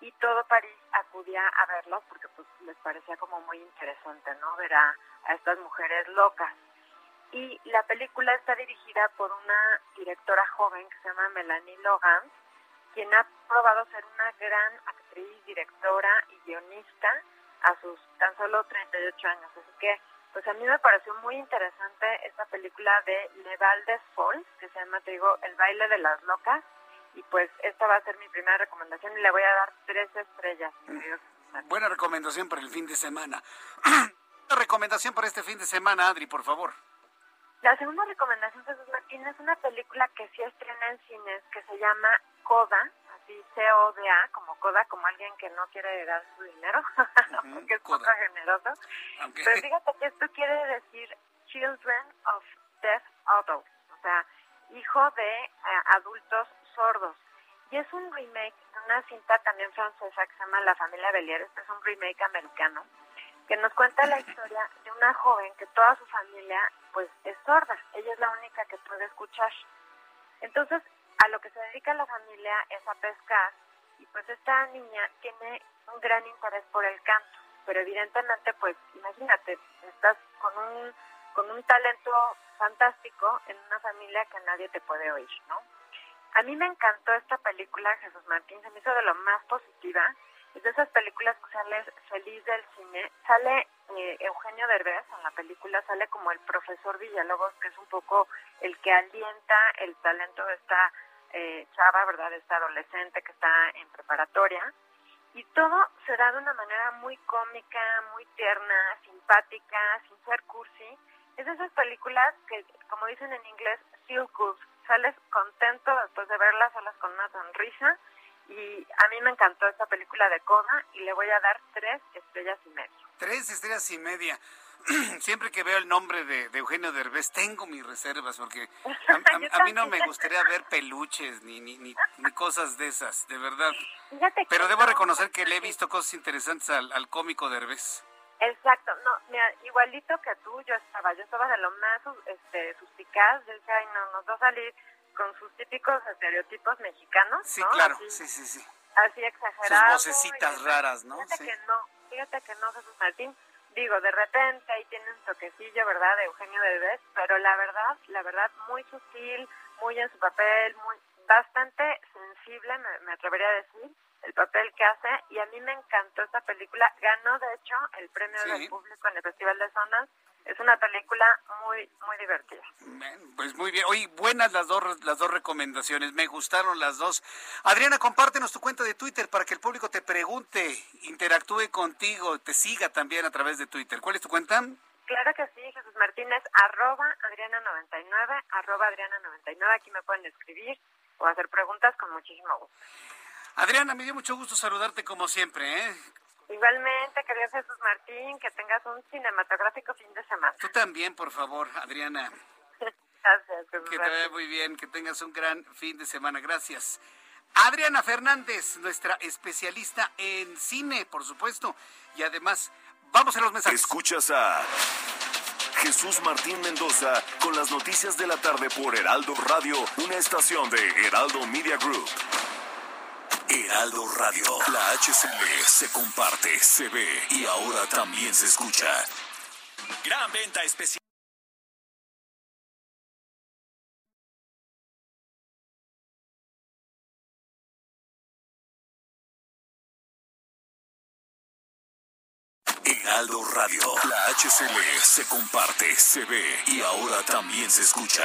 y todo París acudía a verlas porque pues les parecía como muy interesante, ¿no? Ver a estas mujeres locas. Y la película está dirigida por una directora joven que se llama Melanie Logan, quien ha probado ser una gran actriz, directora y guionista a sus tan solo 38 años. Así que, pues a mí me pareció muy interesante esta película de Le Val des Folles, que se llama, te digo, El baile de las locas. Y pues esta va a ser mi primera recomendación y le voy a dar tres estrellas. Buena recomendación para el fin de semana. recomendación para este fin de semana, Adri, por favor. La segunda recomendación, Jesús Martín, es una película que sí estrena en cines que se llama Coda, así C-O-D-A, como Coda, como alguien que no quiere dar su dinero, porque es poco generoso. Pero fíjate que esto quiere decir Children of Deaf Adults, o sea, hijo de eh, adultos sordos. Y es un remake de una cinta también francesa que se llama La familia Belier, este es un remake americano que nos cuenta la historia de una joven que toda su familia pues es sorda, ella es la única que puede escuchar. Entonces, a lo que se dedica la familia es a pescar y pues esta niña tiene un gran interés por el canto, pero evidentemente pues imagínate, estás con un con un talento fantástico en una familia que nadie te puede oír, ¿no? A mí me encantó esta película, Jesús Martín, se me hizo de lo más positiva es de esas películas que sales feliz del cine. Sale eh, Eugenio Derbez en la película, sale como el profesor Villalobos, que es un poco el que alienta el talento de esta eh, chava, ¿verdad? Esta adolescente que está en preparatoria. Y todo se da de una manera muy cómica, muy tierna, simpática, sin ser cursi. Es de esas películas que, como dicen en inglés, feel good. Sales contento después de verlas, sales con una sonrisa y a mí me encantó esta película de Coda y le voy a dar tres estrellas y media. Tres estrellas y media. Siempre que veo el nombre de, Eugenio Derbez tengo mis reservas porque a, mí no me gustaría ver peluches ni, ni, ni, cosas de esas, de verdad. Pero debo reconocer que le he visto cosas interesantes al, al cómico Derbez. Exacto, no, mira, igualito que tú, yo estaba, yo estaba de lo más este, suspicaz, yo decía, ay, no, nos va a salir con sus típicos estereotipos mexicanos. Sí, claro, sí, sí, sí. Así exagerados. Sus vocecitas raras, ¿no? Fíjate que no, fíjate que no, Jesús Martín. Digo, de repente ahí tiene un toquecillo, ¿verdad?, de Eugenio Derbez, pero la verdad, la verdad, muy sutil, muy en su papel, muy bastante sensible, me, atrevería a decir, el papel que hace, y a mí me encantó esta película. Ganó, de hecho, el premio del público en el Festival de Zonas es una película muy muy divertida. Pues muy bien. Oye, buenas las dos las dos recomendaciones. Me gustaron las dos. Adriana, compártenos tu cuenta de Twitter para que el público te pregunte, interactúe contigo, te siga también a través de Twitter. ¿Cuál es tu cuenta? Claro que sí, Jesús Martínez, arroba Adriana99, arroba Adriana99. Aquí me pueden escribir o hacer preguntas con muchísimo gusto. Adriana, me dio mucho gusto saludarte como siempre. ¿eh? Igualmente, querido Jesús Martín, que tengas un cinematográfico fin de semana. Tú también, por favor, Adriana. Gracias. Jesús que te vaya muy bien, que tengas un gran fin de semana. Gracias. Adriana Fernández, nuestra especialista en cine, por supuesto. Y además, vamos a los mensajes. Escuchas a Jesús Martín Mendoza con las noticias de la tarde por Heraldo Radio, una estación de Heraldo Media Group. Heraldo Radio. La HCL se comparte, se ve y ahora también se escucha. Gran venta especial. Heraldo Radio. La HCL se comparte, se ve y ahora también se escucha.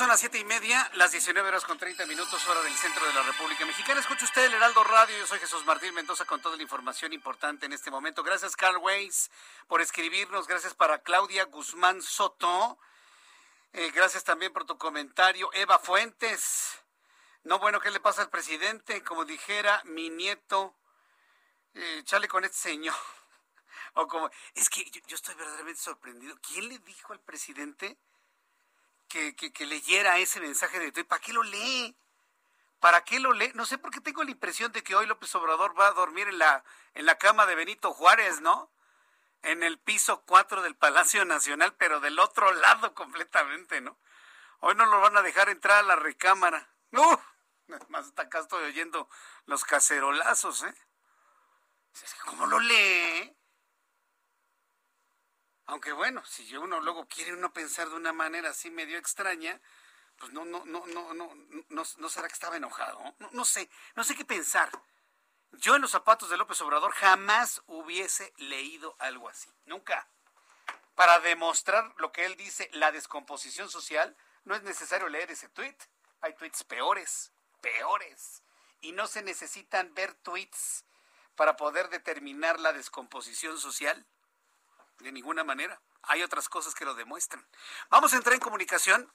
Son las siete y media, las 19 horas con 30 minutos, hora del centro de la República Mexicana. Escucha usted el Heraldo Radio. Yo soy Jesús Martín Mendoza con toda la información importante en este momento. Gracias, Carl Weiss, por escribirnos. Gracias para Claudia Guzmán Soto. Eh, gracias también por tu comentario. Eva Fuentes. No, bueno, ¿qué le pasa al presidente? Como dijera mi nieto, eh, chale con este señor. o como, es que yo, estoy verdaderamente sorprendido. ¿Quién le dijo al presidente que, que, leyera ese mensaje de Twitter? ¿Para qué lo lee? ¿Para qué lo lee? No sé por qué tengo la impresión de que hoy López Obrador va a dormir en la, en la cama de Benito Juárez, ¿no? En el piso 4 del Palacio Nacional, pero del otro lado completamente, ¿no? Hoy no lo van a dejar entrar a la recámara. ¡Uf! Más hasta acá estoy oyendo los cacerolazos, ¿eh? ¿Cómo lo lee? Aunque bueno, si uno luego quiere uno pensar de una manera así medio extraña, pues no, no, no, no, no, no, no será que estaba enojado. No, no sé, no sé qué pensar. Yo en los zapatos de López Obrador jamás hubiese leído algo así. Nunca. Para demostrar lo que él dice, la descomposición social, no es necesario leer ese tweet. Hay tweets peores, peores. Y no se necesitan ver tweets para poder determinar la descomposición social. De ninguna manera. Hay otras cosas que lo demuestran. Vamos a entrar en comunicación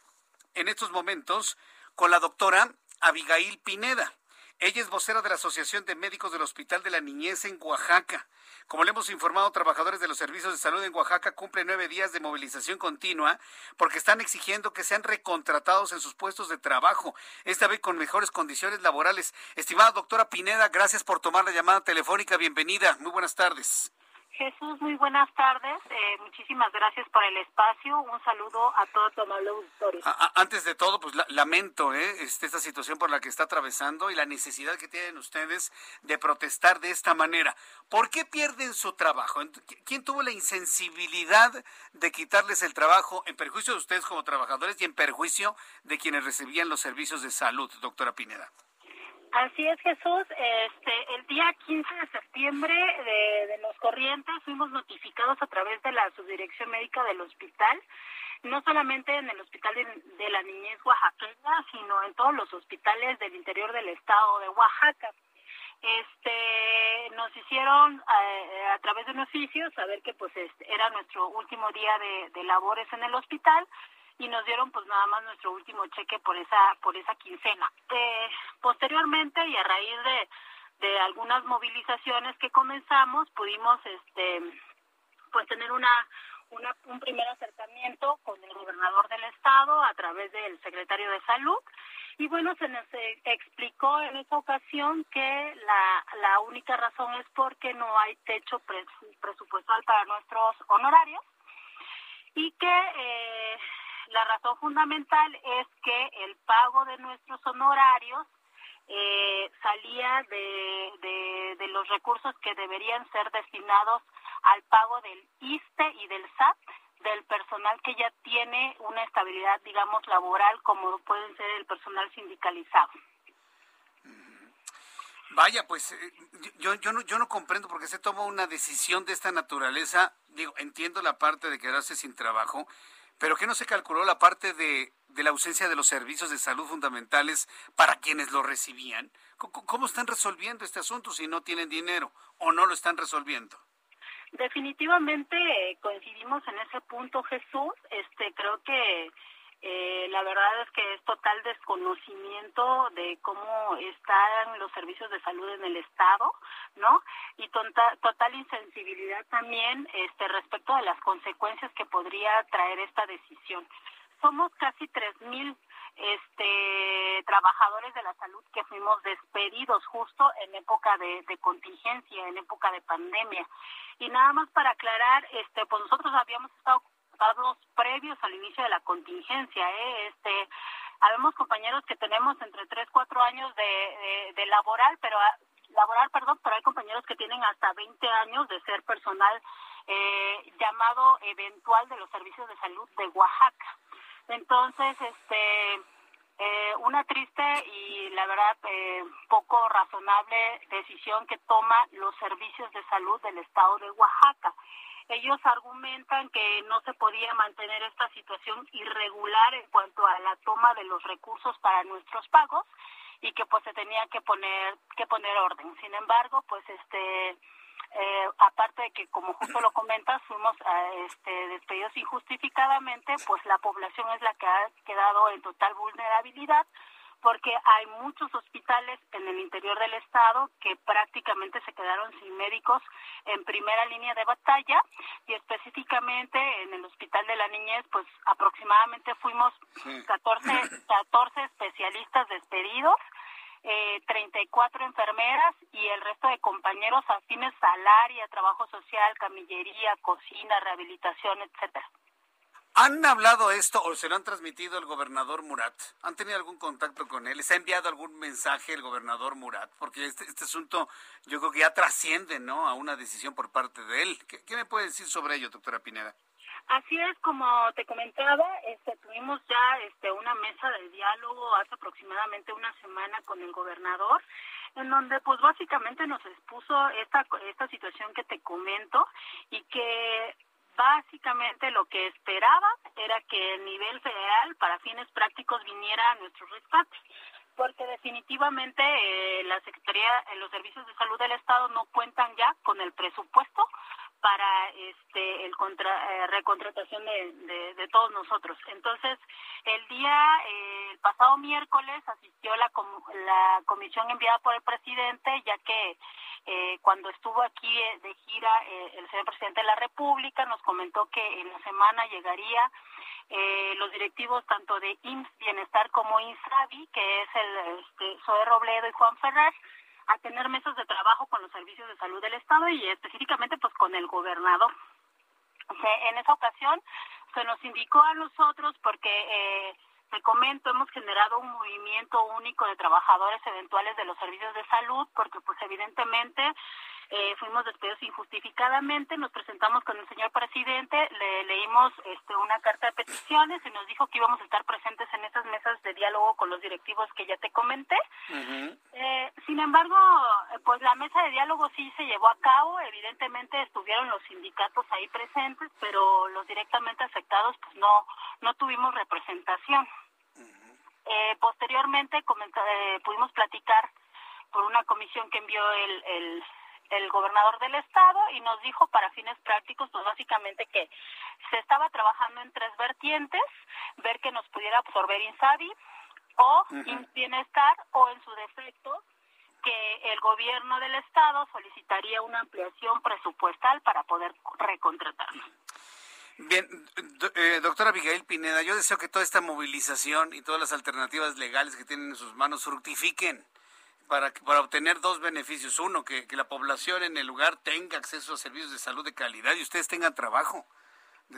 en estos momentos con la doctora Abigail Pineda. Ella es vocera de la Asociación de Médicos del Hospital de la Niñez en Oaxaca. Como le hemos informado, trabajadores de los servicios de salud en Oaxaca cumplen nueve días de movilización continua porque están exigiendo que sean recontratados en sus puestos de trabajo, esta vez con mejores condiciones laborales. Estimada doctora Pineda, gracias por tomar la llamada telefónica. Bienvenida. Muy buenas tardes. Jesús, muy buenas tardes. Eh, muchísimas gracias por el espacio. Un saludo a todo tu amable auditorio. Antes de todo, pues lamento ¿eh? este, esta situación por la que está atravesando y la necesidad que tienen ustedes de protestar de esta manera. ¿Por qué pierden su trabajo? ¿Quién tuvo la insensibilidad de quitarles el trabajo en perjuicio de ustedes como trabajadores y en perjuicio de quienes recibían los servicios de salud, doctora Pineda? Así es, Jesús. Este, el día 15 de septiembre de, los corrientes fuimos notificados a través de la subdirección médica del hospital, no solamente en el hospital de, la niñez oaxaqueña, sino en todos los hospitales del interior del estado de Oaxaca. Este, nos hicieron eh, a través de un oficio saber que pues este, era nuestro último día de, de labores en el hospital y nos dieron pues nada más nuestro último cheque por esa por esa quincena. Eh, posteriormente y a raíz de, de algunas movilizaciones que comenzamos pudimos este pues tener una, una un primer acercamiento con el gobernador del estado a través del secretario de salud y bueno se nos eh, explicó en esa ocasión que la, la única razón es porque no hay techo presupuestal para nuestros honorarios y que eh, la razón fundamental es que el pago de nuestros honorarios eh, salía de, de, los recursos que deberían ser destinados al pago del ISTE y del SAT del personal que ya tiene una estabilidad, digamos, laboral, como pueden ser el personal sindicalizado. Vaya, pues eh, yo, yo, no, yo no comprendo por qué se toma una decisión de esta naturaleza. Digo, entiendo la parte de quedarse sin trabajo, pero ¿qué no se calculó la parte de, la ausencia de los servicios de salud fundamentales para quienes lo recibían? ¿Cómo, están resolviendo este asunto si no tienen dinero o no lo están resolviendo? Definitivamente eh, coincidimos en ese punto, Jesús. Este, creo que eh, la verdad es que es total desconocimiento de cómo están los servicios de salud en el estado, ¿no? Y total, insensibilidad también este, respecto de las consecuencias que podría traer esta decisión. Somos casi 3.000 este, trabajadores de la salud que fuimos despedidos justo en época de, de contingencia, en época de pandemia. Y nada más para aclarar, este, pues nosotros habíamos estado previos al inicio de la contingencia. ¿eh? Este, habemos compañeros que tenemos entre 3, 4 años de, de, laboral, pero ah, laboral, perdón, pero hay compañeros que tienen hasta 20 años de ser personal eh, llamado eventual de los servicios de salud de Oaxaca. Entonces, este, eh, una triste y la verdad eh, poco razonable decisión que toma los servicios de salud del estado de Oaxaca. Ellos argumentan que no se podía mantener esta situación irregular en cuanto a la toma de los recursos para nuestros pagos y que pues se tenía que poner que poner orden. Sin embargo, pues este eh, aparte de que como justo lo comentas fuimos eh, este, despedidos injustificadamente, pues la población es la que ha quedado en total vulnerabilidad porque hay muchos hospitales en el interior del estado que prácticamente se quedaron sin médicos en primera línea de batalla y específicamente en el Hospital de la Niñez, pues aproximadamente fuimos 14, 14 especialistas despedidos eh, 34 enfermeras y el resto de compañeros afines al área, trabajo social, camillería, cocina, rehabilitación, etcétera. ¿Han hablado esto o se lo han transmitido el gobernador Murat? ¿Han tenido algún contacto con él? ¿Les ha enviado algún mensaje el gobernador Murat? Porque este, este asunto yo creo que ya trasciende ¿no? a una decisión por parte de él. ¿Qué, ¿Qué, me puede decir sobre ello, doctora Pineda? Así es, como te comentaba, este, tuvimos ya este, una mesa de diálogo hace aproximadamente una semana con el gobernador, en donde pues básicamente nos expuso esta, esta situación que te comento y que básicamente lo que esperaba era que el nivel federal para fines prácticos viniera a nuestro rescate porque definitivamente eh, la Secretaría, eh, los servicios de salud del Estado no cuentan ya con el presupuesto para este el contra, eh, recontratación de, de, todos nosotros. Entonces, el día, eh, el pasado miércoles asistió la, com la comisión enviada por el presidente, ya que eh, cuando estuvo aquí eh, de gira eh, el señor presidente de la República nos comentó que en la semana llegaría los directivos tanto de IMSS Bienestar como INSABI, que es el este, Zoe Robledo y Juan Ferrer, a tener mesas de trabajo con los servicios de salud del Estado y específicamente pues con el gobernador. En esa ocasión se nos indicó a nosotros porque eh, te comento, hemos generado un movimiento único de trabajadores eventuales de los servicios de salud porque pues evidentemente eh, fuimos despedidos injustificadamente, nos presentamos con el señor presidente, le leímos este, una carta de peticiones y nos dijo que íbamos a estar presentes en esas mesas de diálogo con los directivos que ya te comenté. Uh -huh. eh, sin embargo, pues la mesa de diálogo sí se llevó a cabo, evidentemente estuvieron los sindicatos ahí presentes, pero los directamente afectados pues no, no tuvimos representación. Uh -huh. eh, posteriormente eh, pudimos platicar por una comisión que envió el, el el gobernador del estado y nos dijo para fines prácticos pues básicamente que se estaba trabajando en tres vertientes, ver que nos pudiera absorber Insabi o uh -huh. Bienestar o en su defecto que el gobierno del estado solicitaría una ampliación presupuestal para poder recontratarnos. Bien, eh, doctora Abigail Pineda, yo deseo que toda esta movilización y todas las alternativas legales que tienen en sus manos fructifiquen para, para obtener dos beneficios. Uno, que, que, la población en el lugar tenga acceso a servicios de salud de calidad y ustedes tengan trabajo.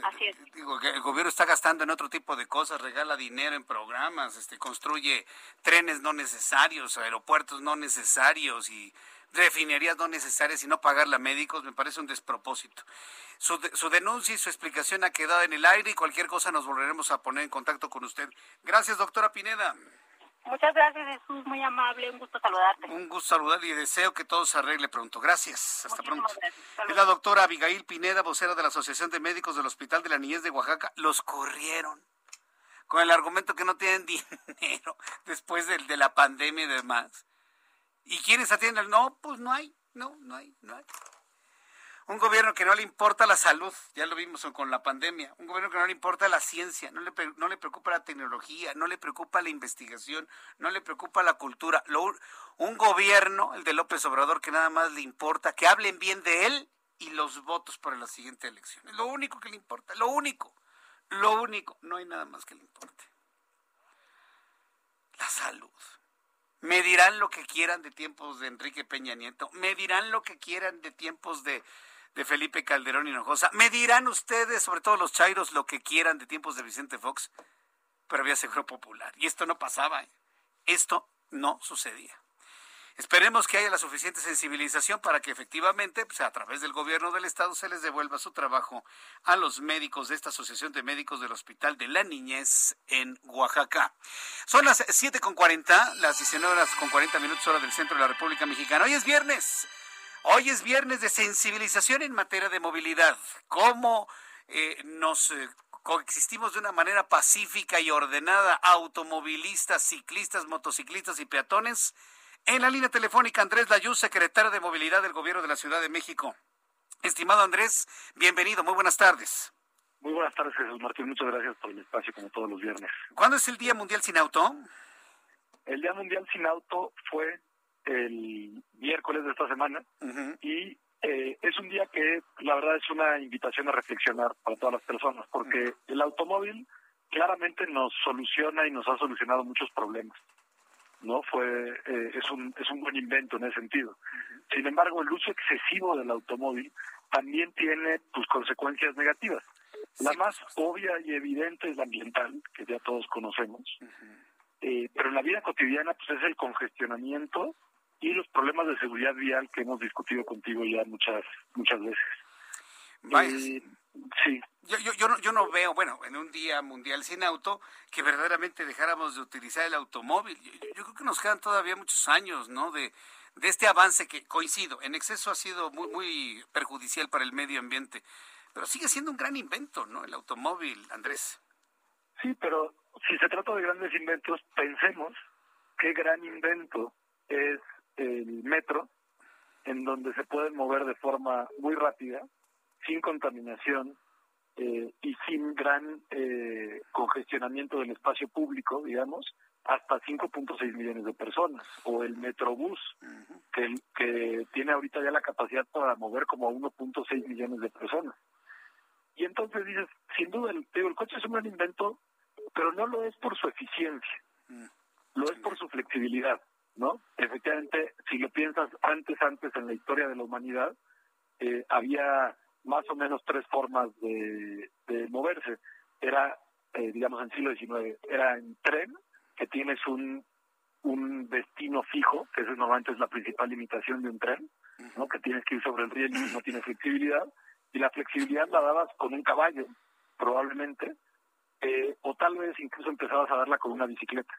Así es. Digo, que el gobierno está gastando en otro tipo de cosas, regala dinero en programas, este, construye trenes no necesarios, aeropuertos no necesarios y refinerías no necesarias y no pagarle a médicos, me parece un despropósito. Su, su denuncia y su explicación ha quedado en el aire y cualquier cosa nos volveremos a poner en contacto con usted. Gracias, doctora Pineda. Muchas gracias, Jesús, muy amable, un gusto saludarte. Un gusto saludarle y deseo que todo se arregle pronto. Gracias, hasta Muchísimas pronto. Gracias. Es la doctora Abigail Pineda, vocera de la Asociación de Médicos del Hospital de la Niñez de Oaxaca. Los corrieron con el argumento que no tienen dinero después de, de la pandemia y demás. ¿Y quiénes atienden? No, pues no hay, no, no hay, no hay. Un gobierno que no le importa la salud, ya lo vimos con la pandemia. Un gobierno que no le importa la ciencia, no le, no le preocupa la tecnología, no le preocupa la investigación, no le preocupa la cultura. Un gobierno, el de López Obrador, que nada más le importa que hablen bien de él y los votos para la siguiente elección. Es lo único que le importa, lo único, lo único. No hay nada más que le importe. La salud. Me dirán lo que quieran de tiempos de Enrique Peña Nieto, me dirán lo que quieran de tiempos de de Felipe Calderón Hinojosa. Me dirán ustedes, sobre todo los chairos, lo que quieran de tiempos de Vicente Fox, pero había seguro popular. Y esto no pasaba. ¿eh? Esto no sucedía. Esperemos que haya la suficiente sensibilización para que efectivamente, pues, a través del gobierno del Estado, se les devuelva su trabajo a los médicos de esta Asociación de Médicos del Hospital de la Niñez en Oaxaca. Son las 7.40, las 19 horas con 40 minutos hora del centro de la República Mexicana. Hoy es viernes. Hoy es viernes de sensibilización en materia de movilidad. ¿Cómo eh, nos eh, coexistimos de una manera pacífica y ordenada automovilistas, ciclistas, motociclistas y peatones? En la línea telefónica, Andrés Layuz, secretario de Movilidad del Gobierno de la Ciudad de México. Estimado Andrés, bienvenido, muy buenas tardes. Muy buenas tardes, Jesús Martín. Muchas gracias por el espacio, como todos los viernes. ¿Cuándo es el Día Mundial sin Auto? el Día Mundial sin Auto fue el miércoles de esta semana. Y eh, es un día que la verdad es una invitación a reflexionar para todas las personas, porque el automóvil claramente nos soluciona y nos ha solucionado muchos problemas. no fue eh, es un es un buen invento en ese sentido. Sin embargo el uso excesivo del automóvil también tiene sus consecuencias negativas. La más obvia y evidente es la ambiental que ya todos conocemos. Eh, pero en la vida cotidiana pues es el congestionamiento y los problemas de seguridad vial que hemos discutido contigo ya muchas muchas veces Vaya. sí Yo, yo, yo, no, yo no veo, bueno, en un día mundial sin auto, que verdaderamente dejáramos de utilizar el automóvil. Yo, yo creo que nos quedan todavía muchos años, ¿no? De, de este avance que, coincido, en exceso ha sido muy, muy perjudicial para el medio ambiente. Pero sigue siendo un gran invento, ¿no? El automóvil, Andrés. Sí, pero si se trata de grandes inventos, pensemos qué gran invento es el metro, en donde se pueden mover de forma muy rápida, sin contaminación eh, y sin gran eh, congestionamiento del espacio público, digamos, hasta 5.6 millones de personas. O el Metrobús, que, que tiene ahorita ya la capacidad para mover como a 1.6 millones de personas. Y entonces dices, sin duda, el, digo, el coche es un gran invento, pero no lo es por su eficiencia, lo es por su flexibilidad, ¿no? Efectivamente, si lo piensas antes, antes en la historia de la humanidad, eh, había más o menos tres formas de, de moverse. Era, eh, digamos, en siglo XIX, era en tren, que tienes un, un destino fijo, que eso normalmente es la principal limitación de un tren, ¿no? que tienes que ir sobre el riel y no tienes flexibilidad, y la flexibilidad la dabas con un caballo, probablemente, eh, o tal vez incluso empezabas a darla con una bicicleta.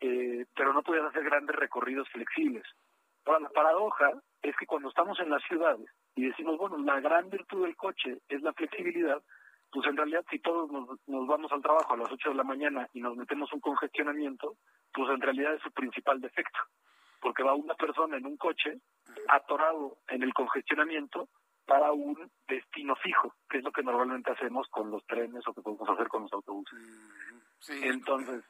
Eh, pero no podías hacer grandes recorridos flexibles. Ahora, la paradoja es que cuando estamos en las ciudades y decimos, bueno, la gran virtud del coche es la flexibilidad, pues en realidad si todos nos, nos vamos al trabajo a las 8 de la mañana y nos metemos un congestionamiento, pues en realidad es su principal defecto, porque va una persona en un coche atorado en el congestionamiento para un destino fijo, que es lo que normalmente hacemos con los trenes o que podemos hacer con los autobuses. Entonces,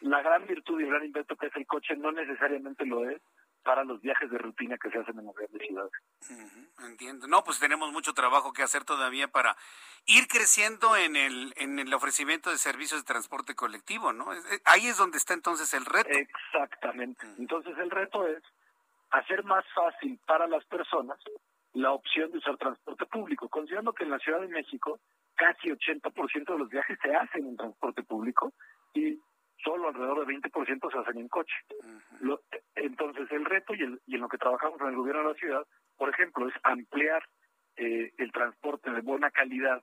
la gran virtud y el gran invento que es el coche no necesariamente lo es para los viajes de rutina que se hacen en las grandes ciudades. Entiendo. No, pues tenemos mucho trabajo que hacer todavía para ir creciendo en el, en el ofrecimiento de servicios de transporte colectivo, ¿no? Eh, Ahí es donde está entonces el reto. Exactamente. Entonces el reto es hacer más fácil para las personas la opción de usar transporte público, considerando que en la Ciudad de México casi 80% de los viajes se hacen en transporte público y solo alrededor de 20% se hacen en coche. Lo- entonces el reto y, el- y en lo que trabajamos en el gobierno de la ciudad, por ejemplo, es ampliar eh, el transporte de buena calidad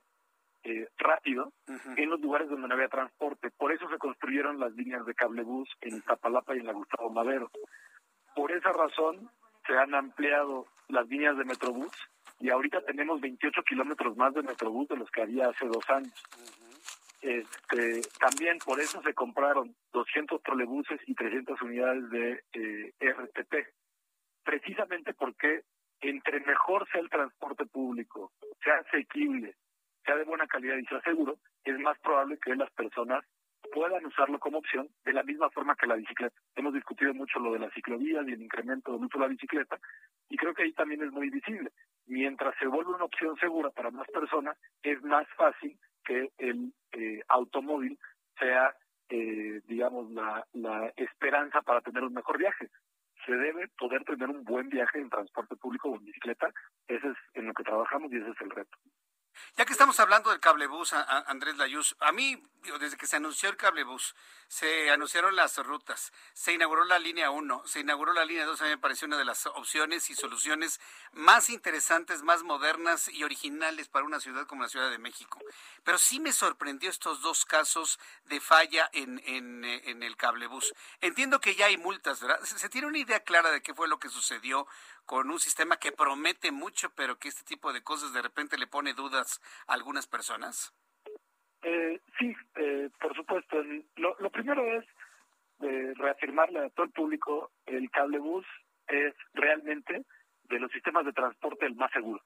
eh, rápido en los lugares donde no había transporte. Por eso se construyeron las líneas de cablebús en Iztapalapa y en la Gustavo Madero. Por esa razón se han ampliado las líneas de Metrobús y ahorita tenemos 28 kilómetros más de Metrobús de los que había hace dos años. Este, también por eso se compraron 200 trolebuses y 300 unidades de eh, RTP, precisamente porque entre mejor sea el transporte público, sea asequible, sea de buena calidad y sea seguro, es más probable que las personas puedan usarlo como opción de la misma forma que la bicicleta. Hemos discutido mucho lo de las ciclovías y el incremento del uso de la bicicleta y creo que ahí también es muy visible. Mientras se vuelve una opción segura para más personas, es más fácil que el eh, automóvil sea, eh, digamos, la, esperanza para tener un mejor viaje. Se debe poder tener un buen viaje en transporte público o en bicicleta. Ese es en lo que trabajamos y ese es el reto. Ya que estamos hablando del cablebús, Andrés Layuz, a mí, desde que se anunció el cablebús, se anunciaron las rutas, se inauguró la línea 1, se inauguró la línea 2, a mí me pareció una de las opciones y soluciones más interesantes, más modernas y originales para una ciudad como la Ciudad de México. Pero sí me sorprendió estos dos casos de falla en, en, eh, en el cablebús. Entiendo que ya hay multas, ¿verdad? ¿Se se tiene una idea clara de qué fue lo que sucedió con un sistema que promete mucho, pero que este tipo de cosas de repente le pone dudas a algunas personas? Eh, sí, eh, por supuesto. El- Lo, lo primero es eh, reafirmarle a todo el público, el cablebús es realmente de los sistemas de transporte el más seguro.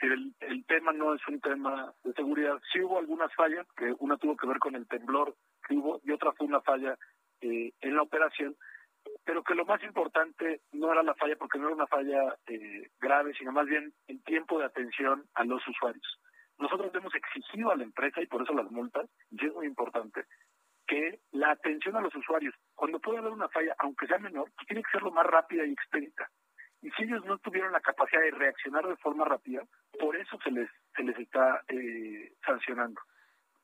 El, el tema no es un tema de seguridad. Sí hubo algunas fallas, que una tuvo que ver con el temblor que hubo y otra fue una falla eh, en la operación, pero que lo más importante no era la falla, porque no era una falla eh, grave, sino más bien el tiempo de atención a los usuarios. Nosotros hemos exigido a la empresa, y por eso las multas, y es muy importante, que la atención a los usuarios, cuando puede haber una falla, aunque sea menor, pues tiene que ser lo más rápida y expedita. Y si ellos no tuvieron la capacidad de reaccionar de forma rápida, por eso se les se les está eh, sancionando.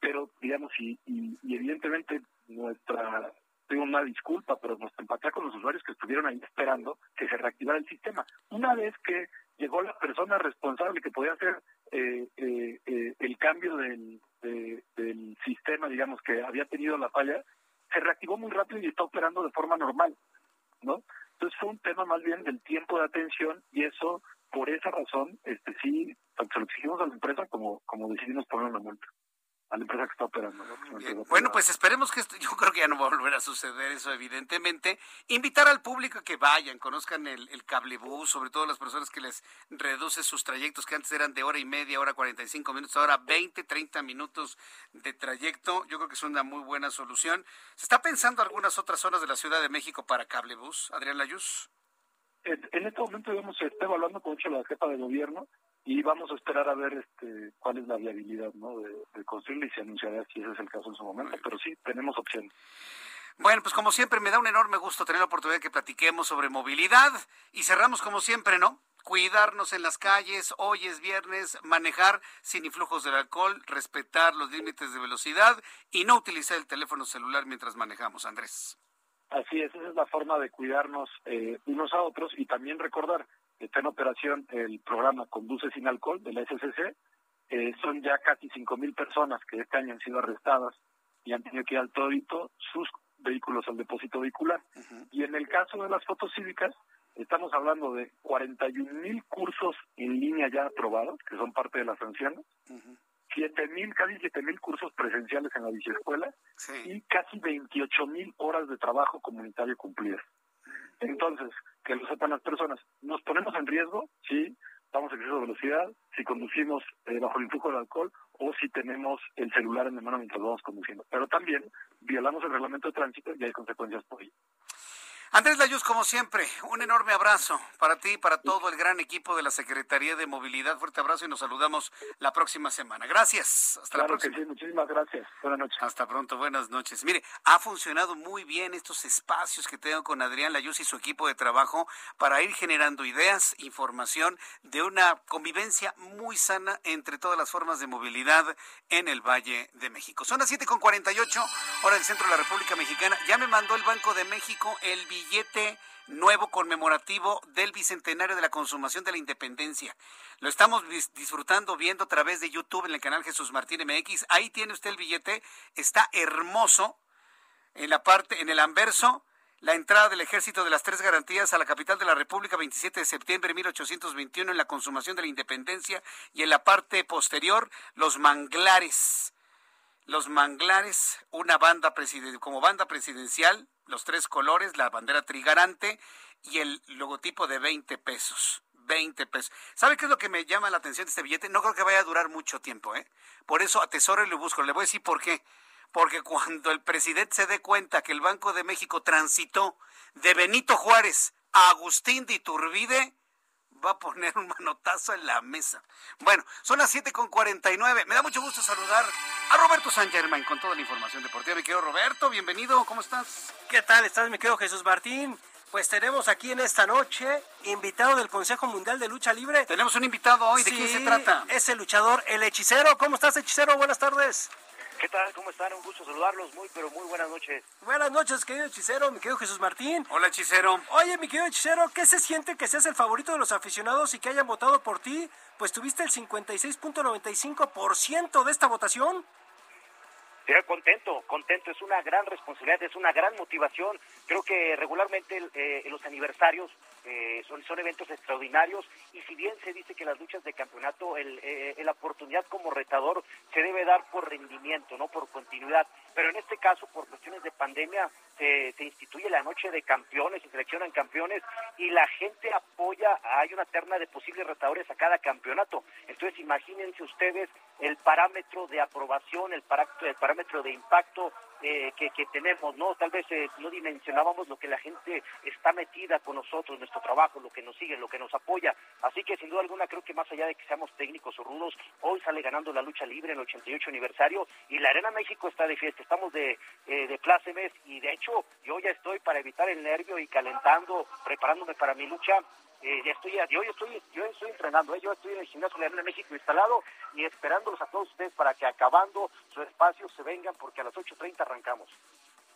Pero, digamos, y, y, evidentemente nuestra, tengo una disculpa, pero nuestra empatía con los usuarios que estuvieron ahí esperando que se reactivara el sistema. Una vez que llegó la persona responsable que podía hacer eh, eh, eh el cambio del, sistema, digamos, que había tenido la falla, se reactivó muy rápido y está operando de forma normal, ¿no? Entonces fue un tema más bien del tiempo de atención y eso, por esa razón, este sí, tanto se lo exigimos a la empresa como, como decidimos poner una multa a la empresa que está operando. Bueno, pues esperemos que esto, yo creo que ya no va a volver a suceder eso, evidentemente. Invitar al público a que vayan, conozcan el, el cablebús, sobre todo las personas que les reduce sus trayectos, que antes eran de hora y media, hora 45 minutos, ahora 20, 30 minutos de trayecto. Yo creo que es una muy buena solución. ¿Se está pensando algunas otras zonas de la Ciudad de México para cablebús, Adrián Layuz? En, en este momento, digamos, se está evaluando con mucho la jefa de gobierno y vamos a esperar a ver este cuál es la viabilidad ¿no? de, de construirla y se anunciará si ese es el caso en su momento, pero sí, tenemos opciones. Bueno, pues como siempre me da un enorme gusto tener la oportunidad de que platiquemos sobre movilidad y cerramos como siempre, ¿no? Cuidarnos en las calles, hoy es viernes, manejar sin influjos del alcohol, respetar los límites de velocidad y no utilizar el teléfono celular mientras manejamos, Andrés. Así es, esa es la forma de cuidarnos eh, unos a otros y también recordar, está en operación el programa Conduce sin alcohol de la SCC. Eh, son ya casi cinco mil personas que este año han sido arrestadas y han tenido que ir al todito sus vehículos al depósito vehicular. Y en el caso de las fotos cívicas, estamos hablando de 41 mil cursos en línea ya aprobados, que son parte de las sanciones, siete mil, casi siete mil cursos presenciales en la biciescuela y casi 28 mil horas de trabajo comunitario cumplidas. Entonces, que lo sepan las personas, nos ponemos en riesgo si estamos en exceso de velocidad, si conducimos eh, bajo el influjo del alcohol o si tenemos el celular en la mano mientras vamos conduciendo. Pero también violamos el reglamento de tránsito y hay consecuencias por ello. Andrés Layuz, como siempre, un enorme abrazo para ti y para todo el gran equipo de la Secretaría de Movilidad. Fuerte abrazo y nos saludamos la próxima semana. Gracias. Hasta la próxima. Que sí, muchísimas gracias. Buenas noches. Hasta pronto. Buenas noches. Mire, ha funcionado muy bien estos espacios que tengo con Adrián Layuz y su equipo de trabajo para ir generando ideas, información de una convivencia muy sana entre todas las formas de movilidad en el Valle de México. Son las 7.48, hora del centro de la República Mexicana. Ya me mandó el Banco de México el billete nuevo conmemorativo del bicentenario de la consumación de la independencia. Lo estamos disfrutando viendo a través de YouTube en el canal Jesús Martín MX. Ahí tiene usted el billete, está hermoso. En la parte, en el anverso, la entrada del Ejército de las Tres Garantías a la capital de la República 27 de septiembre de 1821 en la consumación de la independencia y en la parte posterior los manglares. Los manglares, una banda como banda presidencial los tres colores, la bandera trigarante y el logotipo de 20 pesos. 20 pesos. ¿Sabe qué es lo que me llama la atención de este billete? No creo que vaya a durar mucho tiempo, ¿eh? Por eso atesoro y lo busco. Le voy a decir por qué. Porque cuando el presidente se dé cuenta que el Banco de México transitó de Benito Juárez a Agustín de Iturbide, va a poner un manotazo en la mesa. Bueno, son las 7 con 49. Me da mucho gusto saludar a Roberto San Germán con toda la información deportiva. Mi querido Roberto, bienvenido, ¿cómo estás? ¿Qué tal estás, mi querido Jesús Martín? Pues tenemos aquí en esta noche invitado del Consejo Mundial de Lucha Libre. Tenemos un invitado hoy, ¿de quién se trata? Es el luchador, el hechicero. ¿Cómo estás, hechicero? Buenas tardes. ¿Qué tal? ¿Cómo están? Un gusto saludarlos. Muy, pero muy buenas noches. Buenas noches, querido hechicero, mi querido Jesús Martín. Hola, hechicero. Oye, mi querido hechicero, ¿qué se siente que seas el favorito de los aficionados y que hayan votado por ti? Pues tuviste el 56.95% de esta votación. Estoy contento, contento. Es una gran responsabilidad, es una gran motivación. Creo que regularmente eh, los aniversarios eh, son, son eventos extraordinarios y si bien se dice que las luchas de campeonato, el, eh, la oportunidad como retador se debe dar por rendimiento, no por continuidad. Pero en este caso, por cuestiones de pandemia, se, se instituye la noche de campeones, se seleccionan campeones y la gente apoya, hay una terna de posibles retadores a cada campeonato. Entonces, imagínense ustedes el parámetro de aprobación, el parámetro, el parámetro de impacto eh, que, que, tenemos, ¿no? Tal vez eh, no dimensionábamos lo que la gente está metida con nosotros, nuestro trabajo, lo que nos sigue, lo que nos apoya. Así que sin duda alguna creo que más allá de que seamos técnicos o rudos, hoy sale ganando la lucha libre en el 88 aniversario y la Arena México está de fiesta, estamos de, eh, de plácemes y de hecho yo ya estoy para evitar el nervio y calentando, preparándome para mi lucha eh, ya estoy, yo, yo estoy, yo estoy entrenando, eh, yo estoy en el gimnasio de Arena México instalado y esperándolos a todos ustedes para que acabando su espacio se vengan porque a las 8.30 arrancamos.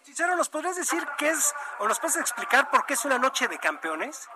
Sincero, ¿nos podrías decir qué es, o nos puedes explicar por qué es una noche de campeones?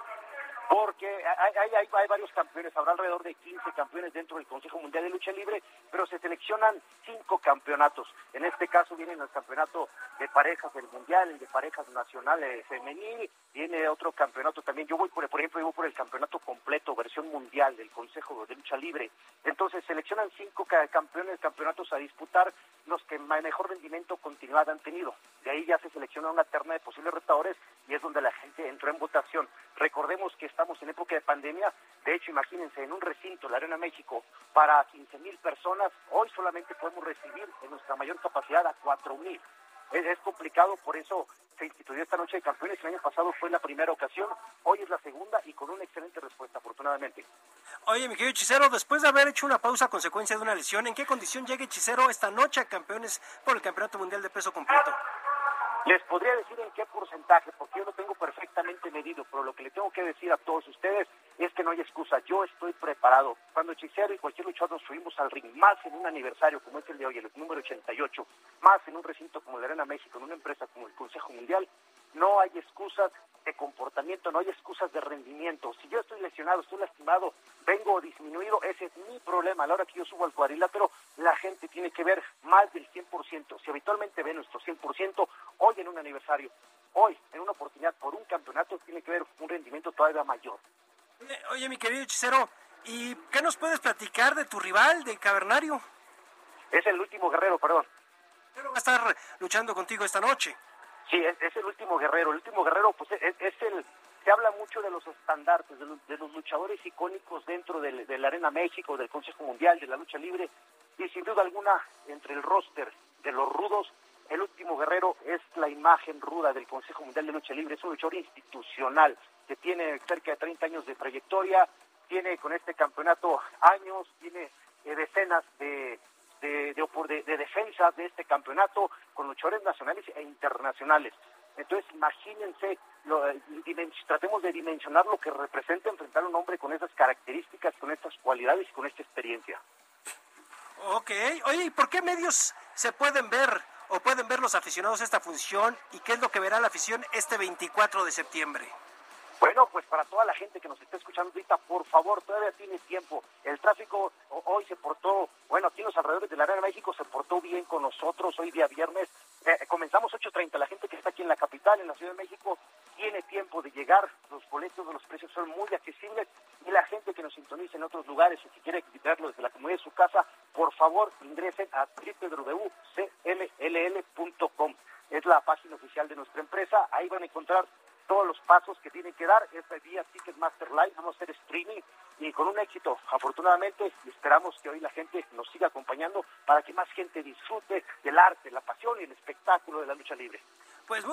Porque hay, hay, hay, varios campeones, habrá alrededor de 15 campeones dentro del Consejo Mundial de Lucha Libre, pero se seleccionan cinco campeonatos. En este caso vienen el campeonato de parejas del Mundial, el de parejas nacionales femenil, viene otro campeonato también. Yo voy, por, por ejemplo, yo por el campeonato completo, versión mundial del Consejo de Lucha Libre. Entonces seleccionan cinco campeones, campeonatos a disputar, los que mejor rendimiento continuado han tenido. De ahí ya se selecciona una terna de posibles retadores y es donde la gente entró en votación. Recordemos que estamos en época de pandemia, de hecho imagínense, en un recinto, la Arena México, para 15 mil personas, hoy solamente podemos recibir en nuestra mayor capacidad a 4 mil. Es, complicado, por eso se instituyó esta noche de campeones. El año pasado fue la primera ocasión, hoy es la segunda y con una excelente respuesta, afortunadamente. Oye, mi querido Hechicero, después de haber hecho una pausa a consecuencia de una lesión, ¿en qué condición llega Hechicero esta noche a campeones por el Campeonato Mundial de Peso Completo? Les podría decir en qué porcentaje, porque yo lo tengo perfectamente medido, pero lo que le tengo que decir a todos ustedes es que no hay excusa. Yo estoy preparado. Cuando Hechicero y cualquier luchador subimos al ring, más en un aniversario como es el de hoy, el número 88, más en un recinto como la Arena México, en una empresa como el Consejo Mundial, no hay excusas de comportamiento, no hay excusas de rendimiento. Si yo estoy lesionado, estoy lastimado, vengo disminuido, ese es mi problema. A la hora que yo subo al cuadrilátero, la gente tiene que ver más del 100%. Si habitualmente ve nuestro 100%, hoy en un aniversario, hoy en una oportunidad por un campeonato, tiene que ver un rendimiento todavía mayor. Oye, oye mi querido hechicero, ¿y qué nos puedes platicar de tu rival, de Cavernario? Es el último guerrero, perdón. Pero va a estar luchando contigo esta noche. Sí, es, el último guerrero. El último guerrero, pues es, el. Se habla mucho de los estandartes, de los, de los luchadores icónicos dentro de la Arena México, del Consejo Mundial, de la lucha libre. Y sin duda alguna, entre el roster de los rudos, el último guerrero es la imagen ruda del Consejo Mundial de Lucha Libre. Es un luchador institucional que tiene cerca de 30 años de trayectoria, tiene con este campeonato años, tiene eh, decenas de de, de, de, de, defensa de este campeonato con luchadores nacionales e internacionales. Entonces, imagínense, lo, tratemos de dimensionar lo que representa enfrentar a un hombre con esas características, con estas cualidades y con esta experiencia. Ok, oye, ¿y por qué medios se pueden ver o pueden ver los aficionados esta función y qué es lo que verá la afición este 24 de septiembre? Bueno, pues para toda la gente que nos está escuchando ahorita, por favor, todavía tiene tiempo. El tráfico hoy se portó, bueno, aquí en los alrededores de la Arena México se portó bien con nosotros hoy día viernes. Eh, comenzamos 8.30, la gente que está aquí en la capital, en la Ciudad de México, tiene tiempo de llegar, los boletos de los precios son muy accesibles y la gente que nos sintoniza en otros lugares o que quiere verlo desde la comunidad de su casa, por favor ingresen a www.cmll.com. Es la página oficial de nuestra empresa, ahí van a encontrar todos los pasos que tienen que dar. Este día Ticketmaster Live, vamos a hacer streaming y con un éxito, afortunadamente, esperamos que hoy la gente nos siga acompañando para que más gente disfrute del arte, la pasión y el espectáculo de la lucha libre. Pues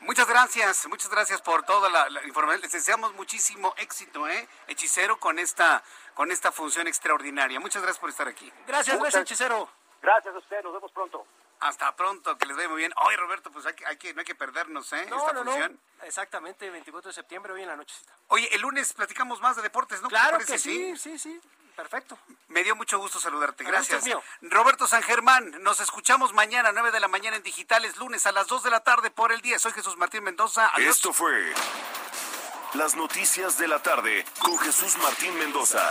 Muchas gracias, muchas gracias por toda la, la, información. Les deseamos muchísimo éxito, ¿eh? Hechicero, con esta, con esta función extraordinaria. Muchas gracias por estar aquí. Gracias, gracias, Hechicero. Gracias a usted, nos vemos pronto. Hasta pronto, que les vaya muy bien. Oye, Roberto, pues hay que, hay que, no hay que perdernos, ¿eh? No, Esta no, función. no. Exactamente, 24 de septiembre, hoy en la noche. Oye, el lunes platicamos más de deportes, ¿no? Claro ¿Te que sí, sí, sí. Perfecto. Me dio mucho gusto saludarte. Gracias. gusto es Roberto San Germán, nos escuchamos mañana a 9 de la mañana en digitales, lunes a las 2 de la tarde por el día. Soy Jesús Martín Mendoza. Adiós. Esto fue las noticias de la tarde con Jesús Martín Mendoza.